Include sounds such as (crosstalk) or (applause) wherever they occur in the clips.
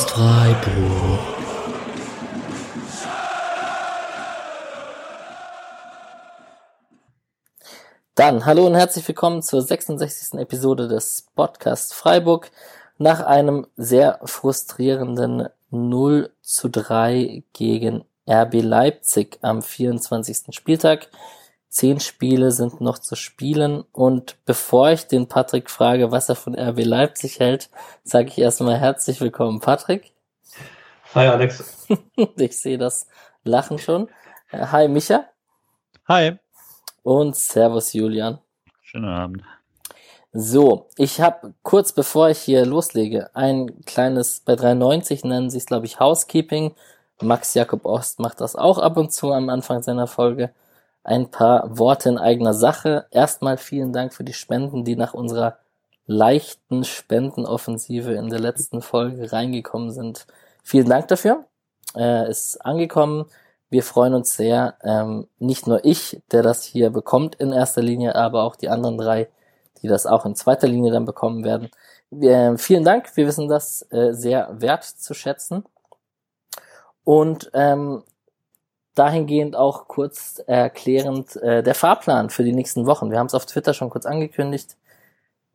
Podcast Freiburg. Dann hallo und herzlich willkommen zur 66. Episode des Podcast Freiburg. Nach einem sehr frustrierenden 0 zu 3 gegen RB Leipzig am 24. Spieltag. Zehn Spiele sind noch zu spielen und bevor ich den Patrick frage, was er von RB Leipzig hält, sage ich erstmal herzlich willkommen, Patrick. Hi Alex. (laughs) ich sehe das Lachen schon. Äh, hi Micha. Hi. Und Servus Julian. Schönen Abend. So, ich habe kurz bevor ich hier loslege, ein kleines, bei 390 nennen sie es glaube ich Housekeeping. Max Jakob Ost macht das auch ab und zu am Anfang seiner Folge. Ein paar Worte in eigener Sache. Erstmal vielen Dank für die Spenden, die nach unserer leichten Spendenoffensive in der letzten Folge reingekommen sind. Vielen Dank dafür. Äh, ist angekommen. Wir freuen uns sehr. Ähm, nicht nur ich, der das hier bekommt in erster Linie, aber auch die anderen drei, die das auch in zweiter Linie dann bekommen werden. Äh, vielen Dank. Wir wissen das äh, sehr wert zu schätzen. Und ähm, dahingehend auch kurz erklärend äh, der Fahrplan für die nächsten Wochen. Wir haben es auf Twitter schon kurz angekündigt.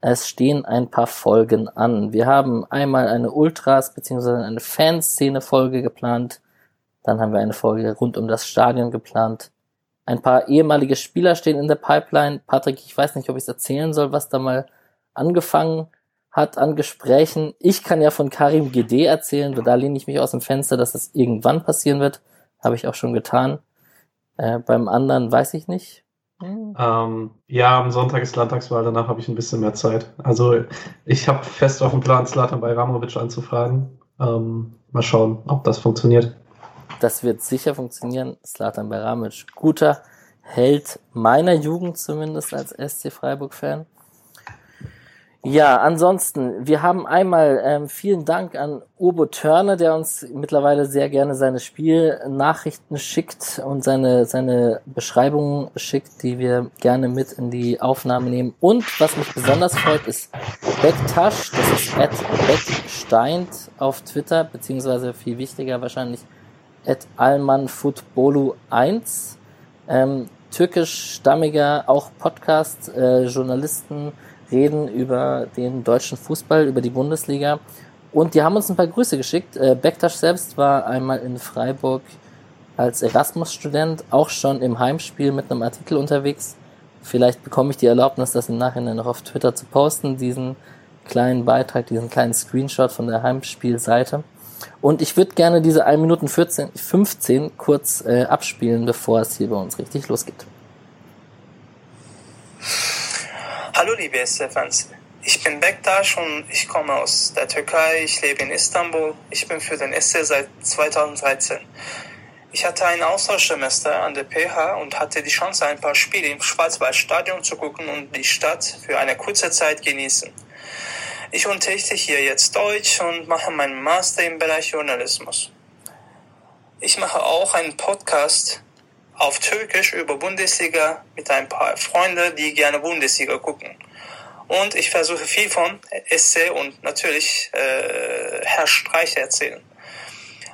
Es stehen ein paar Folgen an. Wir haben einmal eine Ultras bzw. eine Fanszene-Folge geplant. Dann haben wir eine Folge rund um das Stadion geplant. Ein paar ehemalige Spieler stehen in der Pipeline. Patrick, ich weiß nicht, ob ich es erzählen soll, was da mal angefangen hat an Gesprächen. Ich kann ja von Karim GD erzählen, da lehne ich mich aus dem Fenster, dass das irgendwann passieren wird. Habe ich auch schon getan. Äh, beim anderen weiß ich nicht. Hm. Ähm, ja, am Sonntag ist Landtagswahl, danach habe ich ein bisschen mehr Zeit. Also ich habe fest auf dem Plan, Slatan Bajramovic anzufragen. Ähm, mal schauen, ob das funktioniert. Das wird sicher funktionieren. Slatan Bajramovic, guter Held meiner Jugend zumindest als SC Freiburg-Fan. Ja, ansonsten, wir haben einmal ähm, vielen Dank an Urbo Törne, der uns mittlerweile sehr gerne seine Spielnachrichten schickt und seine, seine Beschreibungen schickt, die wir gerne mit in die Aufnahme nehmen. Und was mich besonders freut, ist Bektasch, das ist at Becksteint auf Twitter, beziehungsweise viel wichtiger wahrscheinlich at almanfutbolu1. Ähm, türkischstammiger, auch Podcast, äh, Journalisten, reden über den deutschen Fußball, über die Bundesliga. Und die haben uns ein paar Grüße geschickt. Äh, Bektasch selbst war einmal in Freiburg als Erasmus-Student auch schon im Heimspiel mit einem Artikel unterwegs. Vielleicht bekomme ich die Erlaubnis, das im Nachhinein noch auf Twitter zu posten, diesen kleinen Beitrag, diesen kleinen Screenshot von der Heimspielseite. Und ich würde gerne diese 1 Minuten 14, 15 kurz äh, abspielen, bevor es hier bei uns richtig losgeht. Hallo liebe SC-Fans, ich bin Bektaş und ich komme aus der Türkei. Ich lebe in Istanbul. Ich bin für den SC seit 2013. Ich hatte ein Austauschsemester an der PH und hatte die Chance, ein paar Spiele im Schwarzwaldstadion zu gucken und die Stadt für eine kurze Zeit genießen. Ich unterrichte hier jetzt Deutsch und mache meinen Master im Bereich Journalismus. Ich mache auch einen Podcast auf Türkisch über Bundesliga mit ein paar Freunden, die gerne Bundesliga gucken. Und ich versuche viel von Esse und natürlich äh, Herr Streich erzählen.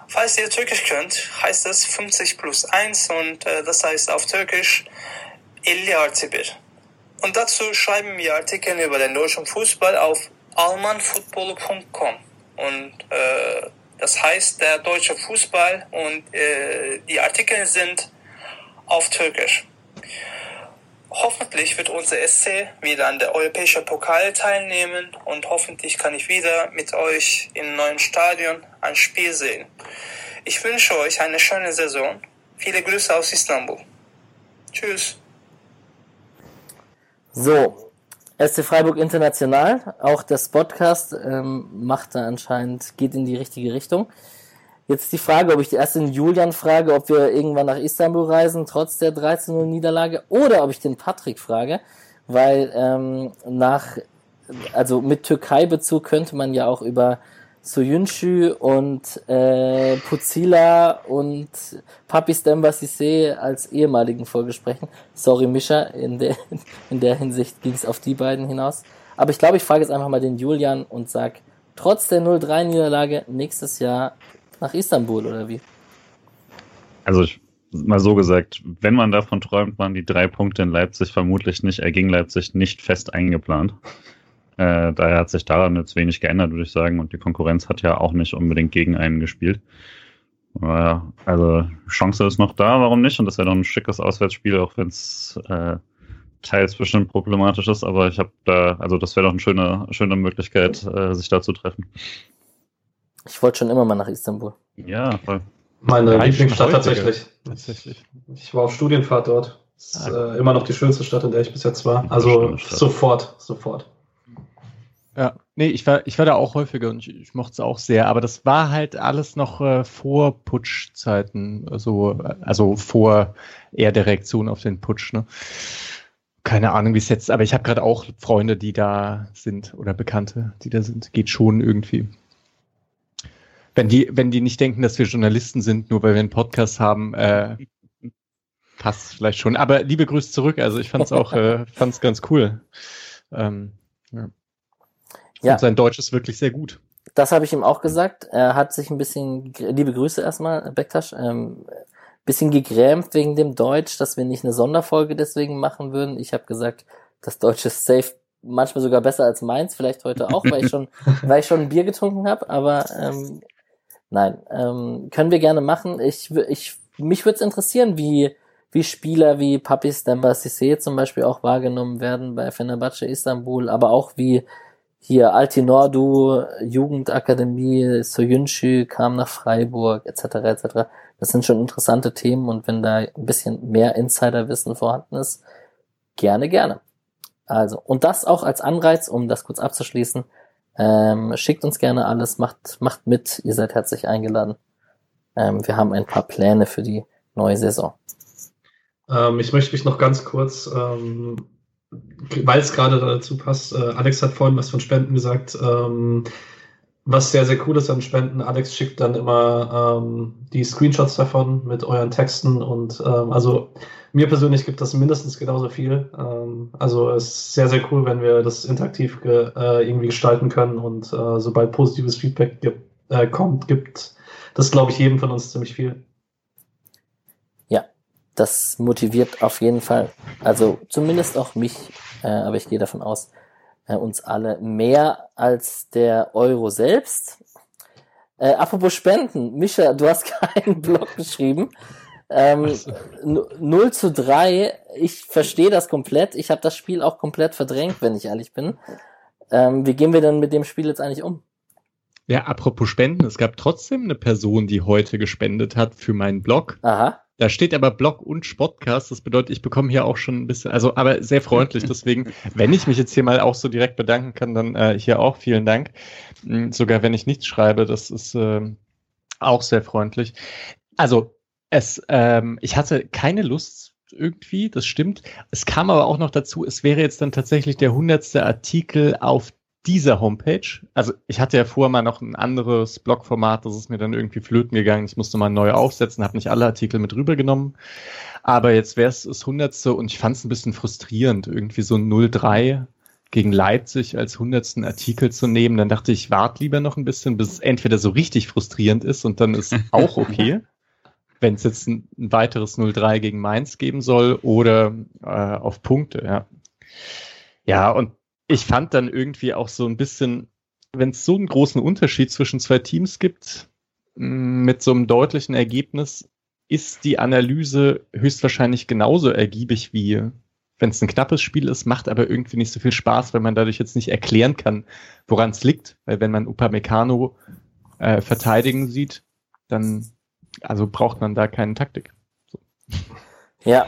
Falls ihr Türkisch könnt, heißt es 50 plus 1 und äh, das heißt auf Türkisch 50 artı 1. Und dazu schreiben wir Artikel über den deutschen Fußball auf almanfutbolu.com. Und äh, das heißt der deutsche Fußball und äh, die Artikel sind auf Türkisch. Hoffentlich wird unser SC wieder an der Europäischen Pokal teilnehmen und hoffentlich kann ich wieder mit euch im neuen Stadion ein Spiel sehen. Ich wünsche euch eine schöne Saison. Viele Grüße aus Istanbul. Tschüss. So, SC Freiburg International, auch das Podcast ähm, macht da anscheinend, geht in die richtige Richtung. Jetzt die Frage, ob ich die erst den Julian frage, ob wir irgendwann nach Istanbul reisen, trotz der 13-0 Niederlage, oder ob ich den Patrick frage, weil ähm, nach, also mit Türkei-Bezug könnte man ja auch über Soyuncu und äh, Puzila und Papis Dembasise als ehemaligen Folge sprechen. Sorry, Mischa, in der, (laughs) in der Hinsicht ging es auf die beiden hinaus. Aber ich glaube, ich frage jetzt einfach mal den Julian und sag, trotz der 0-3-Niederlage nächstes Jahr nach Istanbul oder wie? Also ich, mal so gesagt, wenn man davon träumt, waren die drei Punkte in Leipzig vermutlich nicht, äh, gegen Leipzig nicht fest eingeplant. Äh, daher hat sich daran jetzt wenig geändert, würde ich sagen. Und die Konkurrenz hat ja auch nicht unbedingt gegen einen gespielt. Äh, also Chance ist noch da, warum nicht? Und das wäre doch ein schickes Auswärtsspiel, auch wenn es äh, teils bestimmt problematisch ist. Aber ich habe da, also das wäre doch eine schöne, schöne Möglichkeit, äh, sich da zu treffen. Ich wollte schon immer mal nach Istanbul. Ja, voll. Meine Lieblingsstadt tatsächlich. Tatsächlich. Ich war auf Studienfahrt dort. Ist Ah. äh, immer noch die schönste Stadt, in der ich bis jetzt war. Also sofort, sofort. Ja, nee, ich war, ich war da auch häufiger und ich, ich mochte es auch sehr, aber das war halt alles noch äh, vor Putschzeiten, also, also vor eher der Reaktion auf den Putsch, ne? Keine Ahnung, wie es jetzt, aber ich habe gerade auch Freunde, die da sind oder Bekannte, die da sind. Geht schon irgendwie. Wenn die, wenn die nicht denken, dass wir Journalisten sind, nur weil wir einen Podcast haben, äh, passt vielleicht schon. Aber liebe Grüße zurück. Also ich fand's auch, äh, (laughs) fand's ganz cool. Ähm, ja. Ja. fand sein Deutsch ist wirklich sehr gut. Das habe ich ihm auch gesagt. Er hat sich ein bisschen, liebe Grüße erstmal, Bektasch, ähm, bisschen gegrämt wegen dem Deutsch, dass wir nicht eine Sonderfolge deswegen machen würden. Ich habe gesagt, das Deutsch ist safe, manchmal sogar besser als meins, vielleicht heute auch, weil ich schon, (laughs) weil ich schon ein Bier getrunken habe, aber ähm, nein, ähm, können wir gerne machen. Ich, ich, mich würde es interessieren, wie, wie Spieler wie Papis Demba Sissé zum Beispiel auch wahrgenommen werden bei Fenerbahce Istanbul, aber auch wie hier Altinordu, Jugendakademie, Soyuncu kam nach Freiburg, etc. etc. Das sind schon interessante Themen und wenn da ein bisschen mehr Insiderwissen vorhanden ist, gerne, gerne. Also, und das auch als Anreiz, um das kurz abzuschließen. Ähm, schickt uns gerne alles, macht, macht mit, ihr seid herzlich eingeladen. Ähm, wir haben ein paar Pläne für die neue Saison. Ähm, ich möchte mich noch ganz kurz, ähm, weil es gerade dazu passt, äh, Alex hat vorhin was von Spenden gesagt. Ähm, was sehr, sehr cool ist an Spenden, Alex schickt dann immer ähm, die Screenshots davon mit euren Texten und also mir persönlich gibt das mindestens genauso viel. Ähm, also es ist sehr, sehr cool, wenn wir das interaktiv ge äh, irgendwie gestalten können und äh, sobald positives Feedback gibt, äh, kommt, gibt das, glaube ich, jedem von uns ziemlich viel. Das motiviert auf jeden Fall, also zumindest auch mich, äh, aber ich gehe davon aus, äh, uns alle mehr als der Euro selbst. Äh, apropos Spenden, Mischa, du hast (laughs) keinen Blog geschrieben. Ähm, so. nu- 0 zu 3, ich verstehe das komplett. Ich habe das Spiel auch komplett verdrängt, wenn ich ehrlich bin. Ähm, wie gehen wir denn mit dem Spiel jetzt eigentlich um? Ja, apropos Spenden, es gab trotzdem eine Person, die heute gespendet hat für meinen Blog. Aha. Da steht aber Blog und Spotcast. Das bedeutet, ich bekomme hier auch schon ein bisschen, also aber sehr freundlich. Deswegen, (laughs) wenn ich mich jetzt hier mal auch so direkt bedanken kann, dann äh, hier auch vielen Dank. Mm, Sogar wenn ich nichts schreibe, das ist ähm, auch sehr freundlich. Also es, ähm, ich hatte keine Lust irgendwie, das stimmt. Es kam aber auch noch dazu, es wäre jetzt dann tatsächlich der hundertste Artikel auf dieser Homepage. Also ich hatte ja vorher mal noch ein anderes Blogformat, das ist mir dann irgendwie flöten gegangen. Ich musste mal neu aufsetzen, habe nicht alle Artikel mit rübergenommen. Aber jetzt wäre es das hundertste und ich fand es ein bisschen frustrierend, irgendwie so ein 03 gegen Leipzig als hundertsten Artikel zu nehmen. Dann dachte ich, warte lieber noch ein bisschen, bis es entweder so richtig frustrierend ist und dann ist (laughs) auch okay. Wenn es jetzt ein, ein weiteres 03 gegen Mainz geben soll oder äh, auf Punkte, ja. Ja, und ich fand dann irgendwie auch so ein bisschen, wenn es so einen großen Unterschied zwischen zwei Teams gibt, mh, mit so einem deutlichen Ergebnis, ist die Analyse höchstwahrscheinlich genauso ergiebig wie wenn es ein knappes Spiel ist, macht aber irgendwie nicht so viel Spaß, weil man dadurch jetzt nicht erklären kann, woran es liegt. Weil wenn man Upamecano äh, verteidigen sieht, dann also braucht man da keine Taktik. Ja.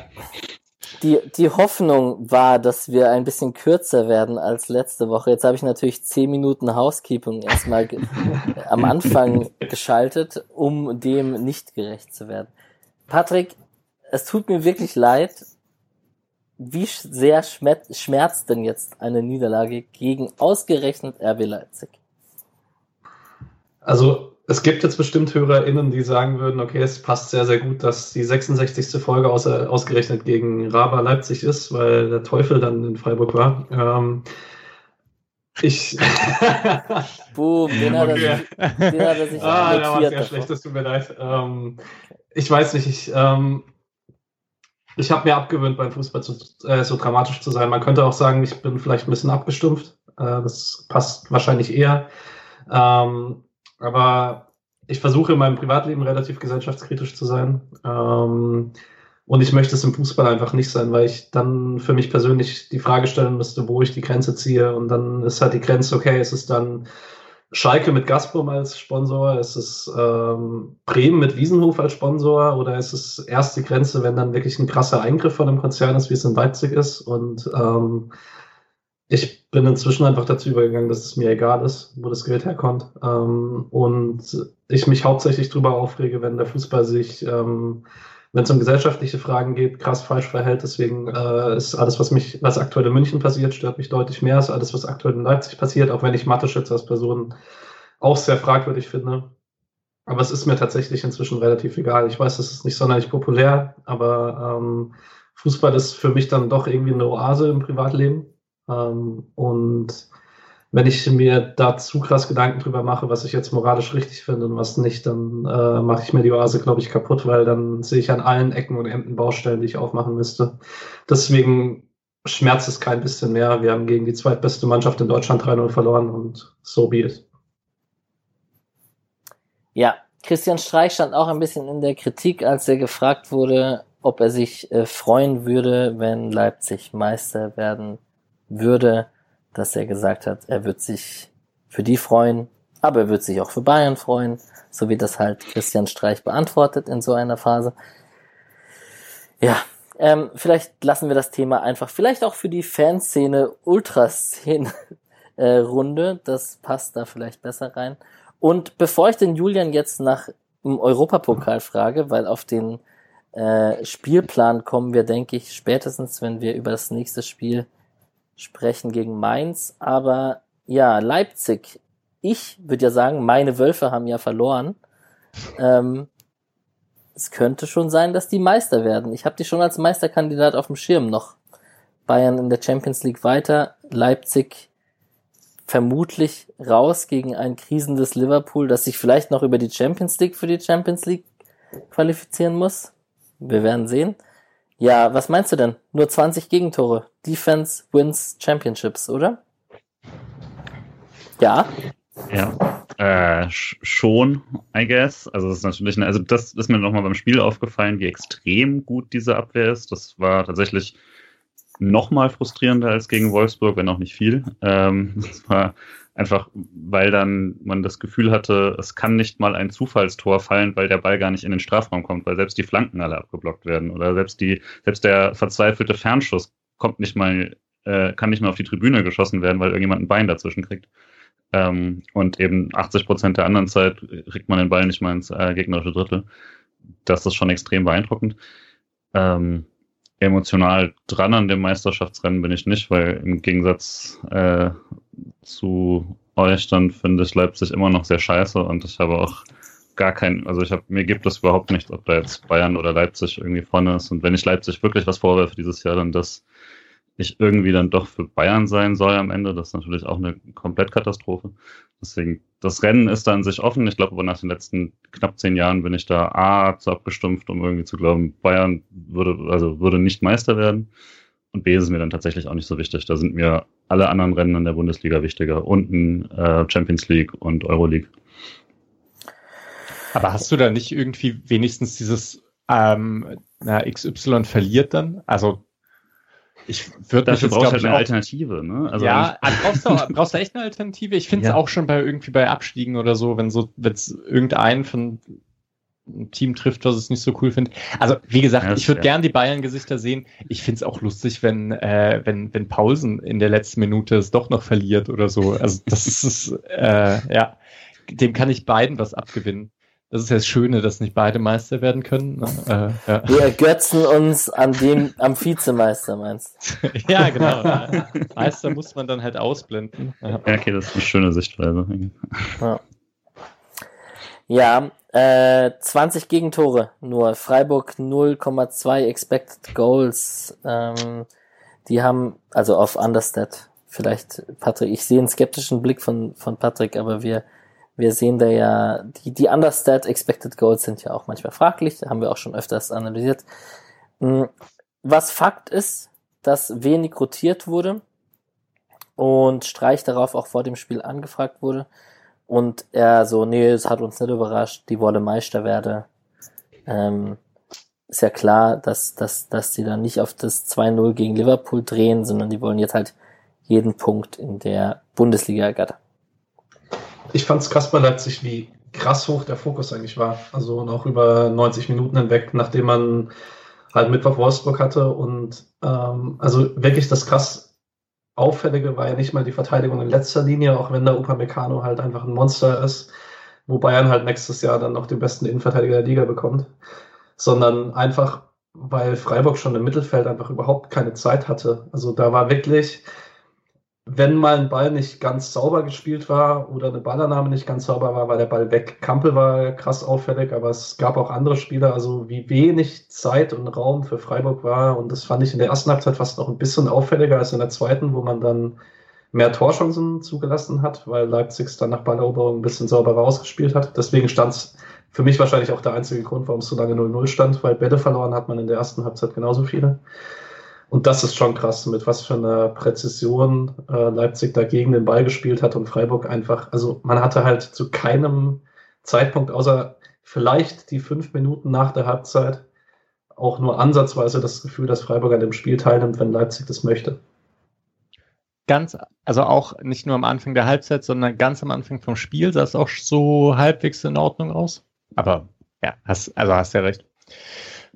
Die, die Hoffnung war, dass wir ein bisschen kürzer werden als letzte Woche. Jetzt habe ich natürlich zehn Minuten Housekeeping erstmal (laughs) am Anfang geschaltet, um dem nicht gerecht zu werden. Patrick, es tut mir wirklich leid. Wie sehr schmerzt denn jetzt eine Niederlage gegen ausgerechnet RB Leipzig? Also es gibt jetzt bestimmt HörerInnen, die sagen würden, okay, es passt sehr, sehr gut, dass die 66. Folge aus, ausgerechnet gegen Raba Leipzig ist, weil der Teufel dann in Freiburg war. Ähm, Ich. (laughs) Boom, den hat, er sich, den hat er sich (laughs) ah, da war sehr schlecht, das tut mir leid. Ähm, ich weiß nicht, ich, ähm, ich habe mir abgewöhnt, beim Fußball zu, äh, so dramatisch zu sein. Man könnte auch sagen, ich bin vielleicht ein bisschen abgestumpft. Äh, das passt wahrscheinlich eher. Ähm, aber ich versuche in meinem Privatleben relativ gesellschaftskritisch zu sein. Ähm, und ich möchte es im Fußball einfach nicht sein, weil ich dann für mich persönlich die Frage stellen müsste, wo ich die Grenze ziehe. Und dann ist halt die Grenze, okay, ist es dann Schalke mit Gazprom als Sponsor? Ist es ähm, Bremen mit Wiesenhof als Sponsor? Oder ist es erst die Grenze, wenn dann wirklich ein krasser Eingriff von einem Konzern ist, wie es in Leipzig ist? Und ähm, ich bin inzwischen einfach dazu übergegangen, dass es mir egal ist, wo das Geld herkommt. Ähm, und ich mich hauptsächlich darüber aufrege, wenn der Fußball sich, ähm, wenn es um gesellschaftliche Fragen geht, krass falsch verhält. Deswegen äh, ist alles, was mich, was aktuell in München passiert, stört mich deutlich mehr als alles, was aktuell in Leipzig passiert, auch wenn ich Mathe-Schütze als Person auch sehr fragwürdig finde. Aber es ist mir tatsächlich inzwischen relativ egal. Ich weiß, es ist nicht sonderlich populär, aber ähm, Fußball ist für mich dann doch irgendwie eine Oase im Privatleben. Ähm, und wenn ich mir da zu krass Gedanken drüber mache, was ich jetzt moralisch richtig finde und was nicht, dann äh, mache ich mir die Oase, glaube ich, kaputt, weil dann sehe ich an allen Ecken und Enden Baustellen, die ich aufmachen müsste. Deswegen schmerzt es kein bisschen mehr. Wir haben gegen die zweitbeste Mannschaft in Deutschland 3-0 verloren und so be it. Ja, Christian Streich stand auch ein bisschen in der Kritik, als er gefragt wurde, ob er sich äh, freuen würde, wenn Leipzig Meister werden würde, dass er gesagt hat, er wird sich für die freuen, aber er wird sich auch für Bayern freuen, so wie das halt Christian Streich beantwortet in so einer Phase. Ja, ähm, vielleicht lassen wir das Thema einfach, vielleicht auch für die Fanszene, Ultraszene (laughs) äh, Runde, das passt da vielleicht besser rein. Und bevor ich den Julian jetzt nach dem Europapokal frage, weil auf den äh, Spielplan kommen wir, denke ich, spätestens, wenn wir über das nächste Spiel sprechen gegen Mainz. Aber ja, Leipzig. Ich würde ja sagen, meine Wölfe haben ja verloren. Ähm, es könnte schon sein, dass die Meister werden. Ich habe die schon als Meisterkandidat auf dem Schirm noch. Bayern in der Champions League weiter, Leipzig vermutlich raus gegen ein krisendes Liverpool, das sich vielleicht noch über die Champions League für die Champions League qualifizieren muss. Wir werden sehen. Ja, was meinst du denn? Nur 20 Gegentore. Defense wins Championships, oder? Ja. Ja, äh, schon, I guess. Also das ist natürlich, also das ist mir nochmal beim Spiel aufgefallen, wie extrem gut diese Abwehr ist. Das war tatsächlich nochmal frustrierender als gegen Wolfsburg, wenn auch nicht viel. Ähm, (laughs) das war einfach, weil dann man das Gefühl hatte, es kann nicht mal ein Zufallstor fallen, weil der Ball gar nicht in den Strafraum kommt, weil selbst die Flanken alle abgeblockt werden oder selbst die, selbst der verzweifelte Fernschuss kommt nicht mal, äh, kann nicht mal auf die Tribüne geschossen werden, weil irgendjemand ein Bein dazwischen kriegt. Ähm, und eben 80 Prozent der anderen Zeit kriegt man den Ball nicht mal ins äh, gegnerische Drittel. Das ist schon extrem beeindruckend. Ähm, emotional dran an dem Meisterschaftsrennen bin ich nicht, weil im Gegensatz äh, zu euch dann finde ich Leipzig immer noch sehr scheiße und ich habe auch gar kein, also ich habe, mir gibt es überhaupt nicht, ob da jetzt Bayern oder Leipzig irgendwie vorne ist. Und wenn ich Leipzig wirklich was vorwerfe dieses Jahr, dann dass ich irgendwie dann doch für Bayern sein soll am Ende. Das ist natürlich auch eine Komplettkatastrophe. Deswegen, das Rennen ist da an sich offen. Ich glaube aber nach den letzten knapp zehn Jahren bin ich da A zu abgestumpft, um irgendwie zu glauben, Bayern würde, also würde nicht Meister werden. Und B ist es mir dann tatsächlich auch nicht so wichtig. Da sind mir alle anderen Rennen in der Bundesliga wichtiger. Unten äh, Champions League und Euroleague. Aber hast du da nicht irgendwie wenigstens dieses ähm, na, XY verliert dann? Also ich würde Dafür brauchst du halt eine Alternative, ne? Also ja, brauchst du, brauchst du echt eine Alternative? Ich finde es ja. auch schon bei irgendwie bei Abstiegen oder so, wenn so, wenn es irgendeinen von ein Team trifft, was es nicht so cool findet. Also wie gesagt, ja, ich würde ja. gern die Bayern-Gesichter sehen. Ich finde es auch lustig, wenn äh, wenn wenn Paulsen in der letzten Minute es doch noch verliert oder so. Also das (laughs) ist äh, ja, dem kann ich beiden was abgewinnen. Das ist ja das Schöne, dass nicht beide Meister werden können. Ne? Äh, ja. Wir ergötzen uns an dem, am Vizemeister, meinst du? (laughs) ja, genau. Meister muss man dann halt ausblenden. Ja. okay, das ist eine schöne Sichtweise. Ja, ja äh, 20 Gegentore nur. Freiburg 0,2 Expected Goals. Ähm, die haben, also auf Understat vielleicht, Patrick, ich sehe einen skeptischen Blick von, von Patrick, aber wir, wir sehen da ja, die, die Understat Expected Goals sind ja auch manchmal fraglich, haben wir auch schon öfters analysiert. Hm, was Fakt ist, dass wenig rotiert wurde und Streich darauf auch vor dem Spiel angefragt wurde und er so, nee, es hat uns nicht überrascht, die Wolle Meister werde. Ähm, ist ja klar, dass, dass, dass sie dann nicht auf das 2-0 gegen Liverpool drehen, sondern die wollen jetzt halt jeden Punkt in der Bundesliga ergattern. Ich fand es krass bei Leipzig, wie krass hoch der Fokus eigentlich war. Also noch über 90 Minuten hinweg, nachdem man halt Mittwoch Wolfsburg hatte. Und ähm, also wirklich das krass Auffällige war ja nicht mal die Verteidigung in letzter Linie, auch wenn der Upamecano halt einfach ein Monster ist, wo Bayern halt nächstes Jahr dann noch den besten Innenverteidiger der Liga bekommt, sondern einfach, weil Freiburg schon im Mittelfeld einfach überhaupt keine Zeit hatte. Also da war wirklich, wenn mal ein Ball nicht ganz sauber gespielt war oder eine Ballannahme nicht ganz sauber war, war der Ball weg. Kampel war krass auffällig, aber es gab auch andere Spieler, also wie wenig Zeit und Raum für Freiburg war. Und das fand ich in der ersten Halbzeit fast noch ein bisschen auffälliger als in der zweiten, wo man dann mehr Torchancen zugelassen hat, weil Leipzig es dann nach Balleroberung ein bisschen sauberer ausgespielt hat. Deswegen stand es für mich wahrscheinlich auch der einzige Grund, warum es so lange 0-0 stand, weil Bälle verloren hat man in der ersten Halbzeit genauso viele. Und das ist schon krass, mit was für einer Präzision äh, Leipzig dagegen den Ball gespielt hat und Freiburg einfach, also man hatte halt zu keinem Zeitpunkt, außer vielleicht die fünf Minuten nach der Halbzeit, auch nur ansatzweise das Gefühl, dass Freiburg an dem Spiel teilnimmt, wenn Leipzig das möchte. Ganz, also auch nicht nur am Anfang der Halbzeit, sondern ganz am Anfang vom Spiel sah es auch so halbwegs in Ordnung aus. Aber ja, hast, also hast ja recht.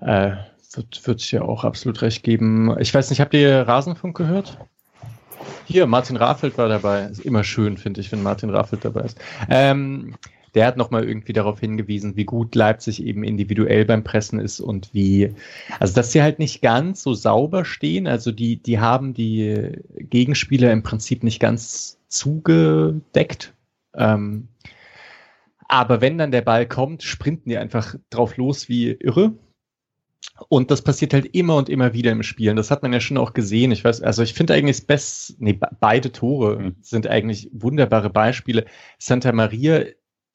Äh, wird, wird ja auch absolut recht geben. Ich weiß nicht, habt ihr Rasenfunk gehört? Hier, Martin Raffelt war dabei. Ist immer schön, finde ich, wenn Martin Raffelt dabei ist. Ähm, der hat nochmal irgendwie darauf hingewiesen, wie gut Leipzig eben individuell beim Pressen ist und wie, also dass sie halt nicht ganz so sauber stehen. Also die, die haben die Gegenspieler im Prinzip nicht ganz zugedeckt. Ähm, aber wenn dann der Ball kommt, sprinten die einfach drauf los wie irre. Und das passiert halt immer und immer wieder im Spielen. Das hat man ja schon auch gesehen. Ich weiß, also ich finde eigentlich das Best, nee, beide Tore mhm. sind eigentlich wunderbare Beispiele. Santa Maria,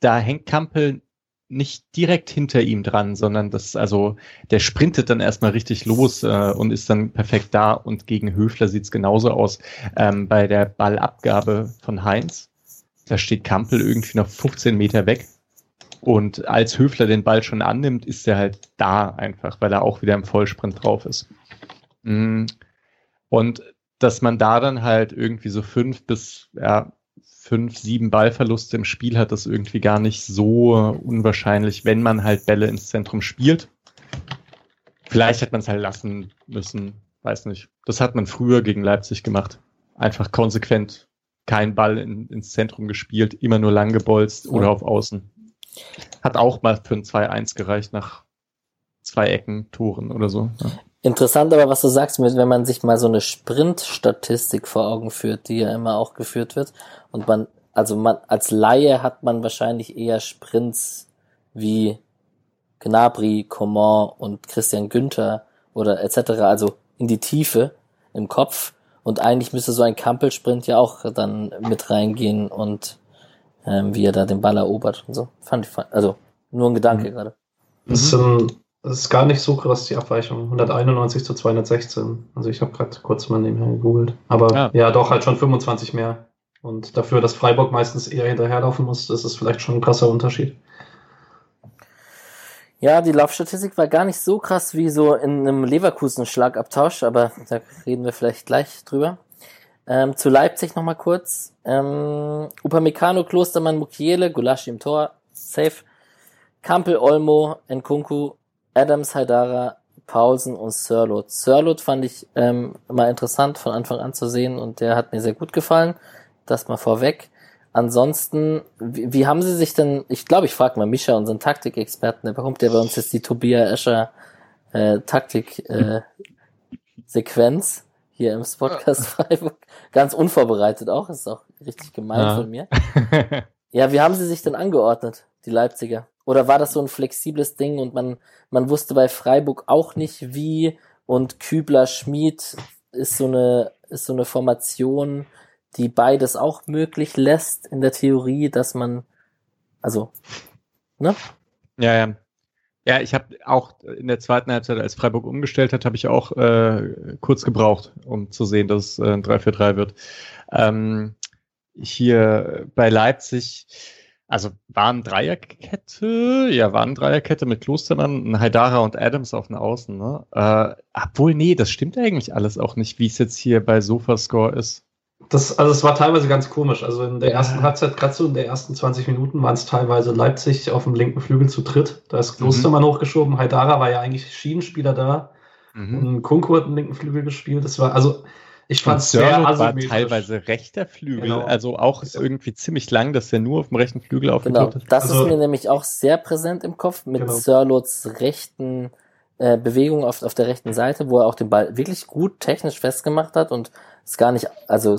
da hängt Kampel nicht direkt hinter ihm dran, sondern das, also der sprintet dann erstmal richtig los äh, und ist dann perfekt da und gegen Höfler sieht's genauso aus. Ähm, bei der Ballabgabe von Heinz, da steht Kampel irgendwie noch 15 Meter weg und als Höfler den Ball schon annimmt, ist er halt da einfach, weil er auch wieder im Vollsprint drauf ist. Mm. Und dass man da dann halt irgendwie so fünf bis ja, fünf, sieben Ballverluste im Spiel hat, das irgendwie gar nicht so unwahrscheinlich, wenn man halt Bälle ins Zentrum spielt. Vielleicht hätte man es halt lassen müssen, weiß nicht. Das hat man früher gegen Leipzig gemacht. Einfach konsequent kein Ball in, ins Zentrum gespielt, immer nur lang gebolzt oder auf Außen. Hat auch mal für ein 2-1 gereicht nach zwei Ecken, Toren oder so. Ja. Interessant aber, was du sagst, wenn man sich mal so eine Sprint-Statistik vor Augen führt, die ja immer auch geführt wird. Und man, also man, als Laie hat man wahrscheinlich eher Sprints wie Gnabry, Coman und Christian Günther oder etc., also in die Tiefe im Kopf. Und eigentlich müsste so ein Kampelsprint ja auch dann mit reingehen und ähm, wie er da den Ball erobert und so. Fand ich, also nur ein Gedanke mhm. gerade. Das, mhm. das ist gar nicht so krass, die Abweichung. 191 zu 216. Also ich habe gerade kurz mal nebenher gegoogelt. Aber ja. ja, doch halt schon 25 mehr. Und dafür, dass Freiburg meistens eher hinterherlaufen muss, ist es vielleicht schon ein krasser Unterschied. Ja, die Laufstatistik war gar nicht so krass wie so in einem Leverkusen-Schlagabtausch, aber da reden wir vielleicht gleich drüber. Ähm, zu Leipzig nochmal kurz. Ähm, Upamecano, Klostermann, Mukiele, Gulaschi im Tor, safe. Kampel, Olmo, Nkunku, Adams, Haidara, Paulsen und Sirlot. Sirlot fand ich ähm, mal interessant von Anfang an zu sehen und der hat mir sehr gut gefallen. Das mal vorweg. Ansonsten, wie, wie haben Sie sich denn, ich glaube, ich frage mal Mischa, unseren Taktikexperten, der bekommt ja bei uns jetzt die Tobias Escher äh, Taktik-Sequenz. Äh, hier im Podcast (laughs) Freiburg. Ganz unvorbereitet auch, ist auch richtig gemein ja. von mir. (laughs) Ja, wie haben sie sich denn angeordnet, die Leipziger? Oder war das so ein flexibles Ding und man, man wusste bei Freiburg auch nicht wie und Kübler Schmied ist so eine, ist so eine Formation, die beides auch möglich lässt in der Theorie, dass man, also, ne? Ja, ja. Ja, ich habe auch in der zweiten Halbzeit, als Freiburg umgestellt hat, habe ich auch äh, kurz gebraucht, um zu sehen, dass es äh, ein 3-4-3 wird. Ähm, hier bei Leipzig, also waren Dreierkette, ja, waren Dreierkette mit Klostermann, Haidara und Adams auf den Außen, ne? Äh, obwohl, nee, das stimmt eigentlich alles auch nicht, wie es jetzt hier bei Sofascore ist. Das, also es war teilweise ganz komisch. Also in der ja. ersten Halbzeit, gerade so in der ersten 20 Minuten, waren es teilweise Leipzig auf dem linken Flügel zu dritt. Da ist Klostermann mhm. hochgeschoben. Haidara war ja eigentlich Schienenspieler da. Mhm. Und Kunku hat den linken Flügel gespielt. Das war, also ich fand es sehr war teilweise rechter Flügel, genau. also auch irgendwie ziemlich lang, dass er nur auf dem rechten Flügel aufgetaucht genau. Das also, ist mir nämlich auch sehr präsent im Kopf mit genau. Sirlots rechten äh, Bewegung auf, auf der rechten Seite, wo er auch den Ball wirklich gut technisch festgemacht hat und es gar nicht, also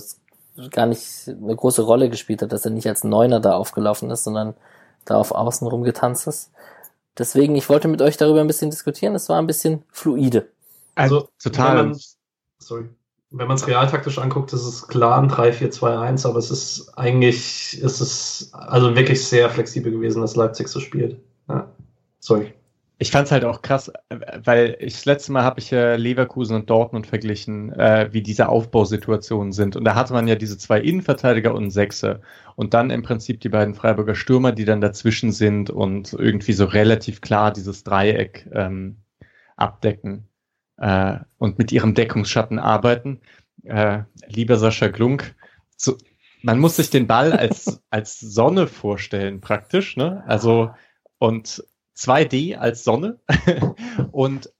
gar nicht eine große Rolle gespielt hat, dass er nicht als Neuner da aufgelaufen ist, sondern da auf Außen rumgetanzt ist. Deswegen, ich wollte mit euch darüber ein bisschen diskutieren. Es war ein bisschen fluide. Also, total. Wenn man, sorry. Wenn man es realtaktisch anguckt, ist es klar ein 3-4-2-1, aber es ist eigentlich, ist es also wirklich sehr flexibel gewesen, dass Leipzig so spielt. Ja. Sorry. Ich fand es halt auch krass, weil ich das letzte Mal habe ich ja Leverkusen und Dortmund verglichen, äh, wie diese Aufbausituationen sind. Und da hatte man ja diese zwei Innenverteidiger und einen Sechser. Und dann im Prinzip die beiden Freiburger Stürmer, die dann dazwischen sind und irgendwie so relativ klar dieses Dreieck ähm, abdecken äh, und mit ihrem Deckungsschatten arbeiten. Äh, lieber Sascha Glunk, so, man muss sich den Ball als, als Sonne vorstellen, praktisch, ne? Also, und 2D als Sonne (laughs) und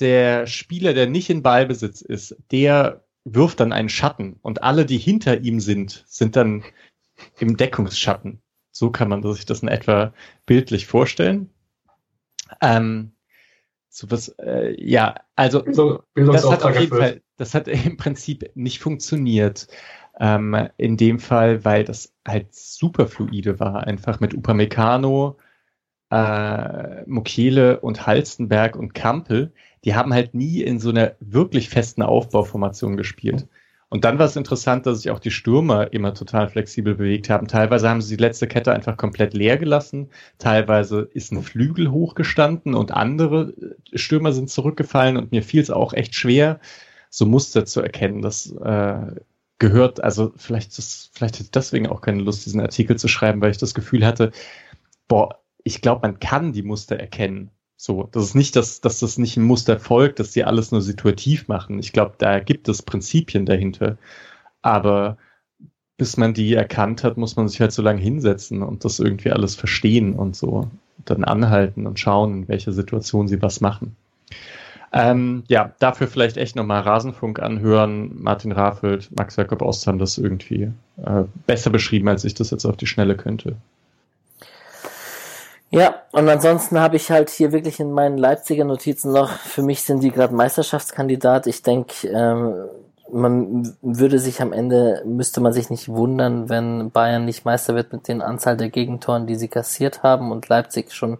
der Spieler, der nicht in Ballbesitz ist, der wirft dann einen Schatten und alle, die hinter ihm sind, sind dann im Deckungsschatten. So kann man sich das in etwa bildlich vorstellen. Ähm, so was, äh, ja, also das hat auf jeden Fall, das hat im Prinzip nicht funktioniert. Ähm, in dem Fall, weil das halt super fluide war, einfach mit Upamecano, äh, Mokele und Halstenberg und Kampel, die haben halt nie in so einer wirklich festen Aufbauformation gespielt. Und dann war es interessant, dass sich auch die Stürmer immer total flexibel bewegt haben. Teilweise haben sie die letzte Kette einfach komplett leer gelassen. Teilweise ist ein Flügel hochgestanden und andere Stürmer sind zurückgefallen. Und mir fiel es auch echt schwer, so Muster zu erkennen. Das äh, gehört, also vielleicht, das, vielleicht hätte ich deswegen auch keine Lust, diesen Artikel zu schreiben, weil ich das Gefühl hatte, boah, ich glaube, man kann die Muster erkennen. So, das ist nicht, dass, dass das nicht ein Muster folgt, dass die alles nur situativ machen. Ich glaube, da gibt es Prinzipien dahinter. Aber bis man die erkannt hat, muss man sich halt so lange hinsetzen und das irgendwie alles verstehen und so. Dann anhalten und schauen, in welcher Situation sie was machen. Ähm, ja, dafür vielleicht echt nochmal Rasenfunk anhören. Martin Raffelt, Max Jakob Ost haben das irgendwie äh, besser beschrieben, als ich das jetzt auf die Schnelle könnte. Ja, und ansonsten habe ich halt hier wirklich in meinen Leipziger Notizen noch, für mich sind die gerade Meisterschaftskandidat. Ich denke, ähm, man würde sich am Ende, müsste man sich nicht wundern, wenn Bayern nicht Meister wird mit den Anzahl der Gegentoren, die sie kassiert haben und Leipzig schon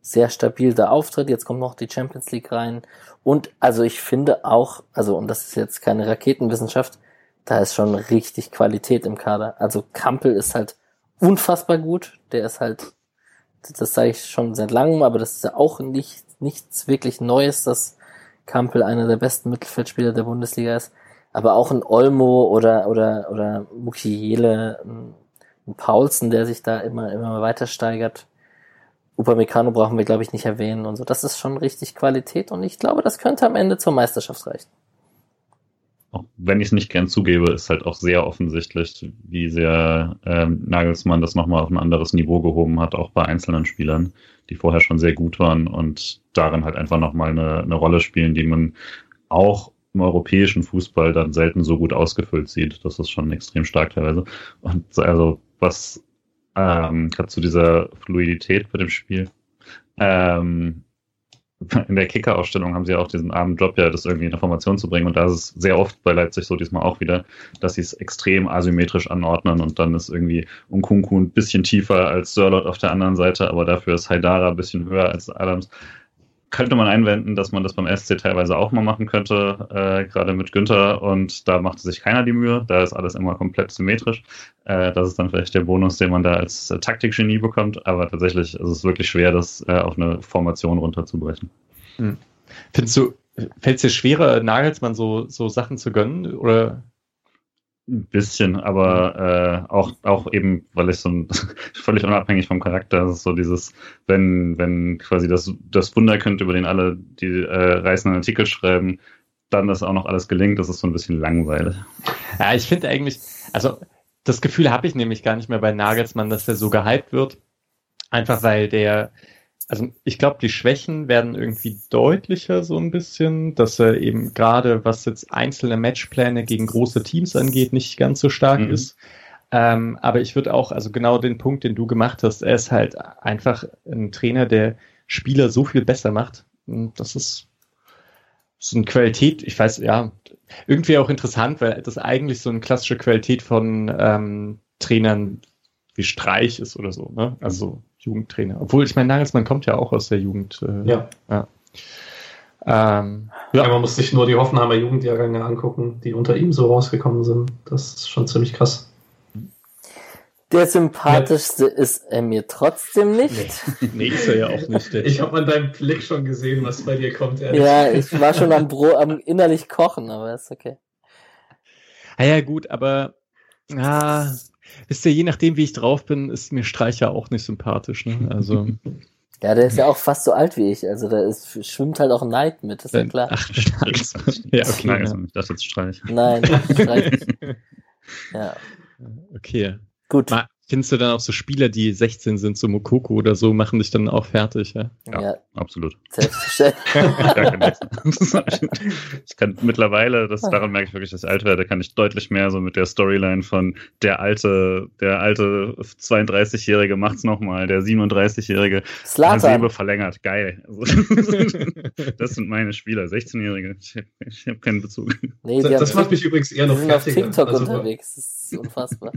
sehr stabil da auftritt. Jetzt kommt noch die Champions League rein. Und also ich finde auch, also und das ist jetzt keine Raketenwissenschaft, da ist schon richtig Qualität im Kader. Also Kampel ist halt unfassbar gut. Der ist halt das sage ich schon seit langem, aber das ist ja auch nicht, nichts wirklich Neues, dass Kampel einer der besten Mittelfeldspieler der Bundesliga ist. Aber auch ein Olmo oder, oder, oder Mukiele, ein, ein Paulsen, der sich da immer, immer weiter steigert. Upamecano brauchen wir, glaube ich, nicht erwähnen und so. Das ist schon richtig Qualität und ich glaube, das könnte am Ende zur Meisterschaft reichen auch wenn ich es nicht gern zugebe, ist halt auch sehr offensichtlich, wie sehr ähm, Nagelsmann das nochmal auf ein anderes Niveau gehoben hat, auch bei einzelnen Spielern, die vorher schon sehr gut waren und darin halt einfach nochmal eine, eine Rolle spielen, die man auch im europäischen Fußball dann selten so gut ausgefüllt sieht. Das ist schon extrem stark teilweise. Und also was ähm, gerade zu dieser Fluidität bei dem Spiel, ähm, in der Kicker-Ausstellung haben sie auch diesen armen Job, ja, das irgendwie in der Formation zu bringen. Und da ist es sehr oft bei Leipzig so diesmal auch wieder, dass sie es extrem asymmetrisch anordnen und dann ist irgendwie Unkunku ein bisschen tiefer als Sörlot auf der anderen Seite, aber dafür ist Haidara ein bisschen höher als Adams. Könnte man einwenden, dass man das beim SC teilweise auch mal machen könnte, äh, gerade mit Günther. Und da machte sich keiner die Mühe. Da ist alles immer komplett symmetrisch. Äh, das ist dann vielleicht der Bonus, den man da als äh, Taktikgenie bekommt. Aber tatsächlich ist es wirklich schwer, das äh, auf eine Formation runterzubrechen. Hm. Findest du, fällt es dir schwerer, Nagelsmann so, so Sachen zu gönnen? Oder ein bisschen, aber äh, auch, auch eben, weil ich so ein, (laughs) völlig unabhängig vom Charakter, ist so dieses, wenn, wenn quasi das, das Wunder könnte, über den alle die äh, reißenden Artikel schreiben, dann das auch noch alles gelingt, das ist so ein bisschen langweilig. Ja, ich finde eigentlich, also das Gefühl habe ich nämlich gar nicht mehr bei Nagelsmann, dass der so gehypt wird. Einfach weil der, also ich glaube, die Schwächen werden irgendwie deutlicher so ein bisschen, dass er eben gerade, was jetzt einzelne Matchpläne gegen große Teams angeht, nicht ganz so stark mhm. ist. Ähm, aber ich würde auch, also genau den Punkt, den du gemacht hast, er ist halt einfach ein Trainer, der Spieler so viel besser macht. Und das ist, das ist eine Qualität, ich weiß, ja, irgendwie auch interessant, weil das eigentlich so eine klassische Qualität von ähm, Trainern wie Streich ist oder so, ne? Also Jugendtrainer. Obwohl, ich meine, Nagelsmann kommt ja auch aus der Jugend. Äh, ja. Ja. Ähm, ja. Man muss sich nur die Hoffenheimer Jugendjahrgänge angucken, die unter ihm so rausgekommen sind. Das ist schon ziemlich krass. Der sympathischste ja. ist er mir trotzdem nicht. Nee, (laughs) nee ist er ja auch nicht. ich habe an deinem Blick schon gesehen, was bei dir kommt. Ehrlich. Ja, ich war schon am, Bro am innerlich kochen, aber ist okay. Ah ja, gut, aber ah, Wisst ihr, je nachdem, wie ich drauf bin, ist mir Streicher auch nicht sympathisch. Ne? Also. (laughs) Ja, der ist ja auch fast so alt wie ich. Also da ist, schwimmt halt auch Neid mit, ist ja klar. Ach, (laughs) ja, okay. Nein, ja. das ist Streich. Nein, Streich. (laughs) Ja. Okay. Gut. Mal, Findest du dann auch so Spieler, die 16 sind, so Mokoko oder so, machen dich dann auch fertig, ja? Ja, ja. absolut. (laughs) ich kann mittlerweile, das daran merke ich wirklich, dass ich alt werde, kann ich deutlich mehr so mit der Storyline von der alte, der alte 32-Jährige macht's nochmal, der 37-Jährige Hasebe verlängert. Geil. (laughs) Das sind meine Spieler, 16-Jährige. Ich, ich habe keinen Bezug. Nee, das, das macht mich übrigens eher noch fertiger. auf TikTok also, unterwegs. Das ist unfassbar.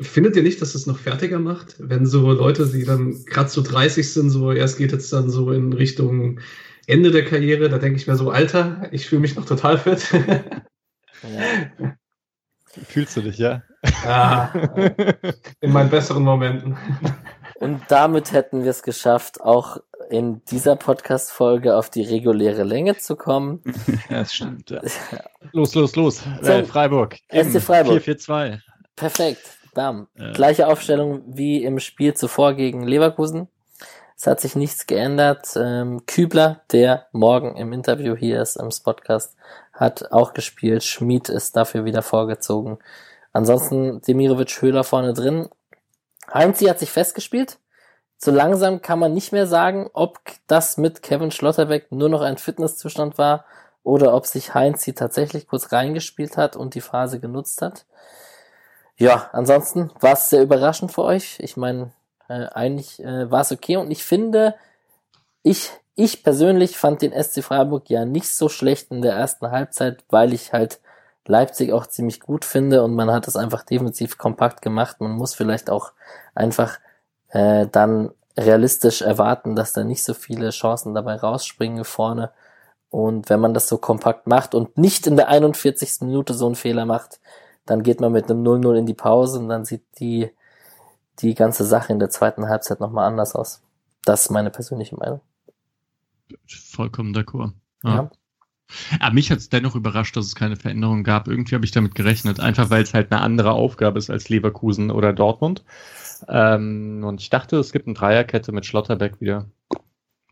Findet ihr nicht, dass es noch fertiger macht, wenn so Leute, die dann gerade so 30 sind, so erst geht jetzt dann so in Richtung Ende der Karriere, da denke ich mir so, Alter, ich fühle mich noch total fit. Ja. Fühlst du dich, ja? Ja, in meinen besseren Momenten. Und damit hätten wir es geschafft, auch in dieser Podcast-Folge auf die reguläre Länge zu kommen. (laughs) Ja, das stimmt. Ja. (laughs) Los, los, los. Äh, Freiburg. SC Freiburg. 4-4-2. Perfekt. Bam. Ja. Gleiche Aufstellung wie im Spiel zuvor gegen Leverkusen. Es hat sich nichts geändert. Ähm, Kübler, der morgen im Interview hier ist im Podcast, hat auch gespielt. Schmid ist dafür wieder vorgezogen. Ansonsten Demirovic Höhler vorne drin. Heinzi hat sich festgespielt. So langsam kann man nicht mehr sagen, ob das mit Kevin Schlotterbeck nur noch ein Fitnesszustand war oder ob sich Heinzi tatsächlich kurz reingespielt hat und die Phase genutzt hat. Ja, ansonsten war es sehr überraschend für euch. Ich meine, äh, eigentlich äh, war es okay und ich finde, ich, ich persönlich fand den SC Freiburg ja nicht so schlecht in der ersten Halbzeit, weil ich halt Leipzig auch ziemlich gut finde und man hat es einfach defensiv kompakt gemacht. Man muss vielleicht auch einfach äh, dann realistisch erwarten, dass da nicht so viele Chancen dabei rausspringen vorne. Und wenn man das so kompakt macht und nicht in der 41. Minute so einen Fehler macht, dann geht man mit einem 0-0 in die Pause und dann sieht die, die ganze Sache in der zweiten Halbzeit nochmal anders aus. Das ist meine persönliche Meinung. Vollkommen d'accord. Ja. ja. Aber mich hat es dennoch überrascht, dass es keine Veränderung gab. Irgendwie habe ich damit gerechnet, einfach weil es halt eine andere Aufgabe ist als Leverkusen oder Dortmund. Ähm, und ich dachte, es gibt eine Dreierkette mit Schlotterbeck wieder.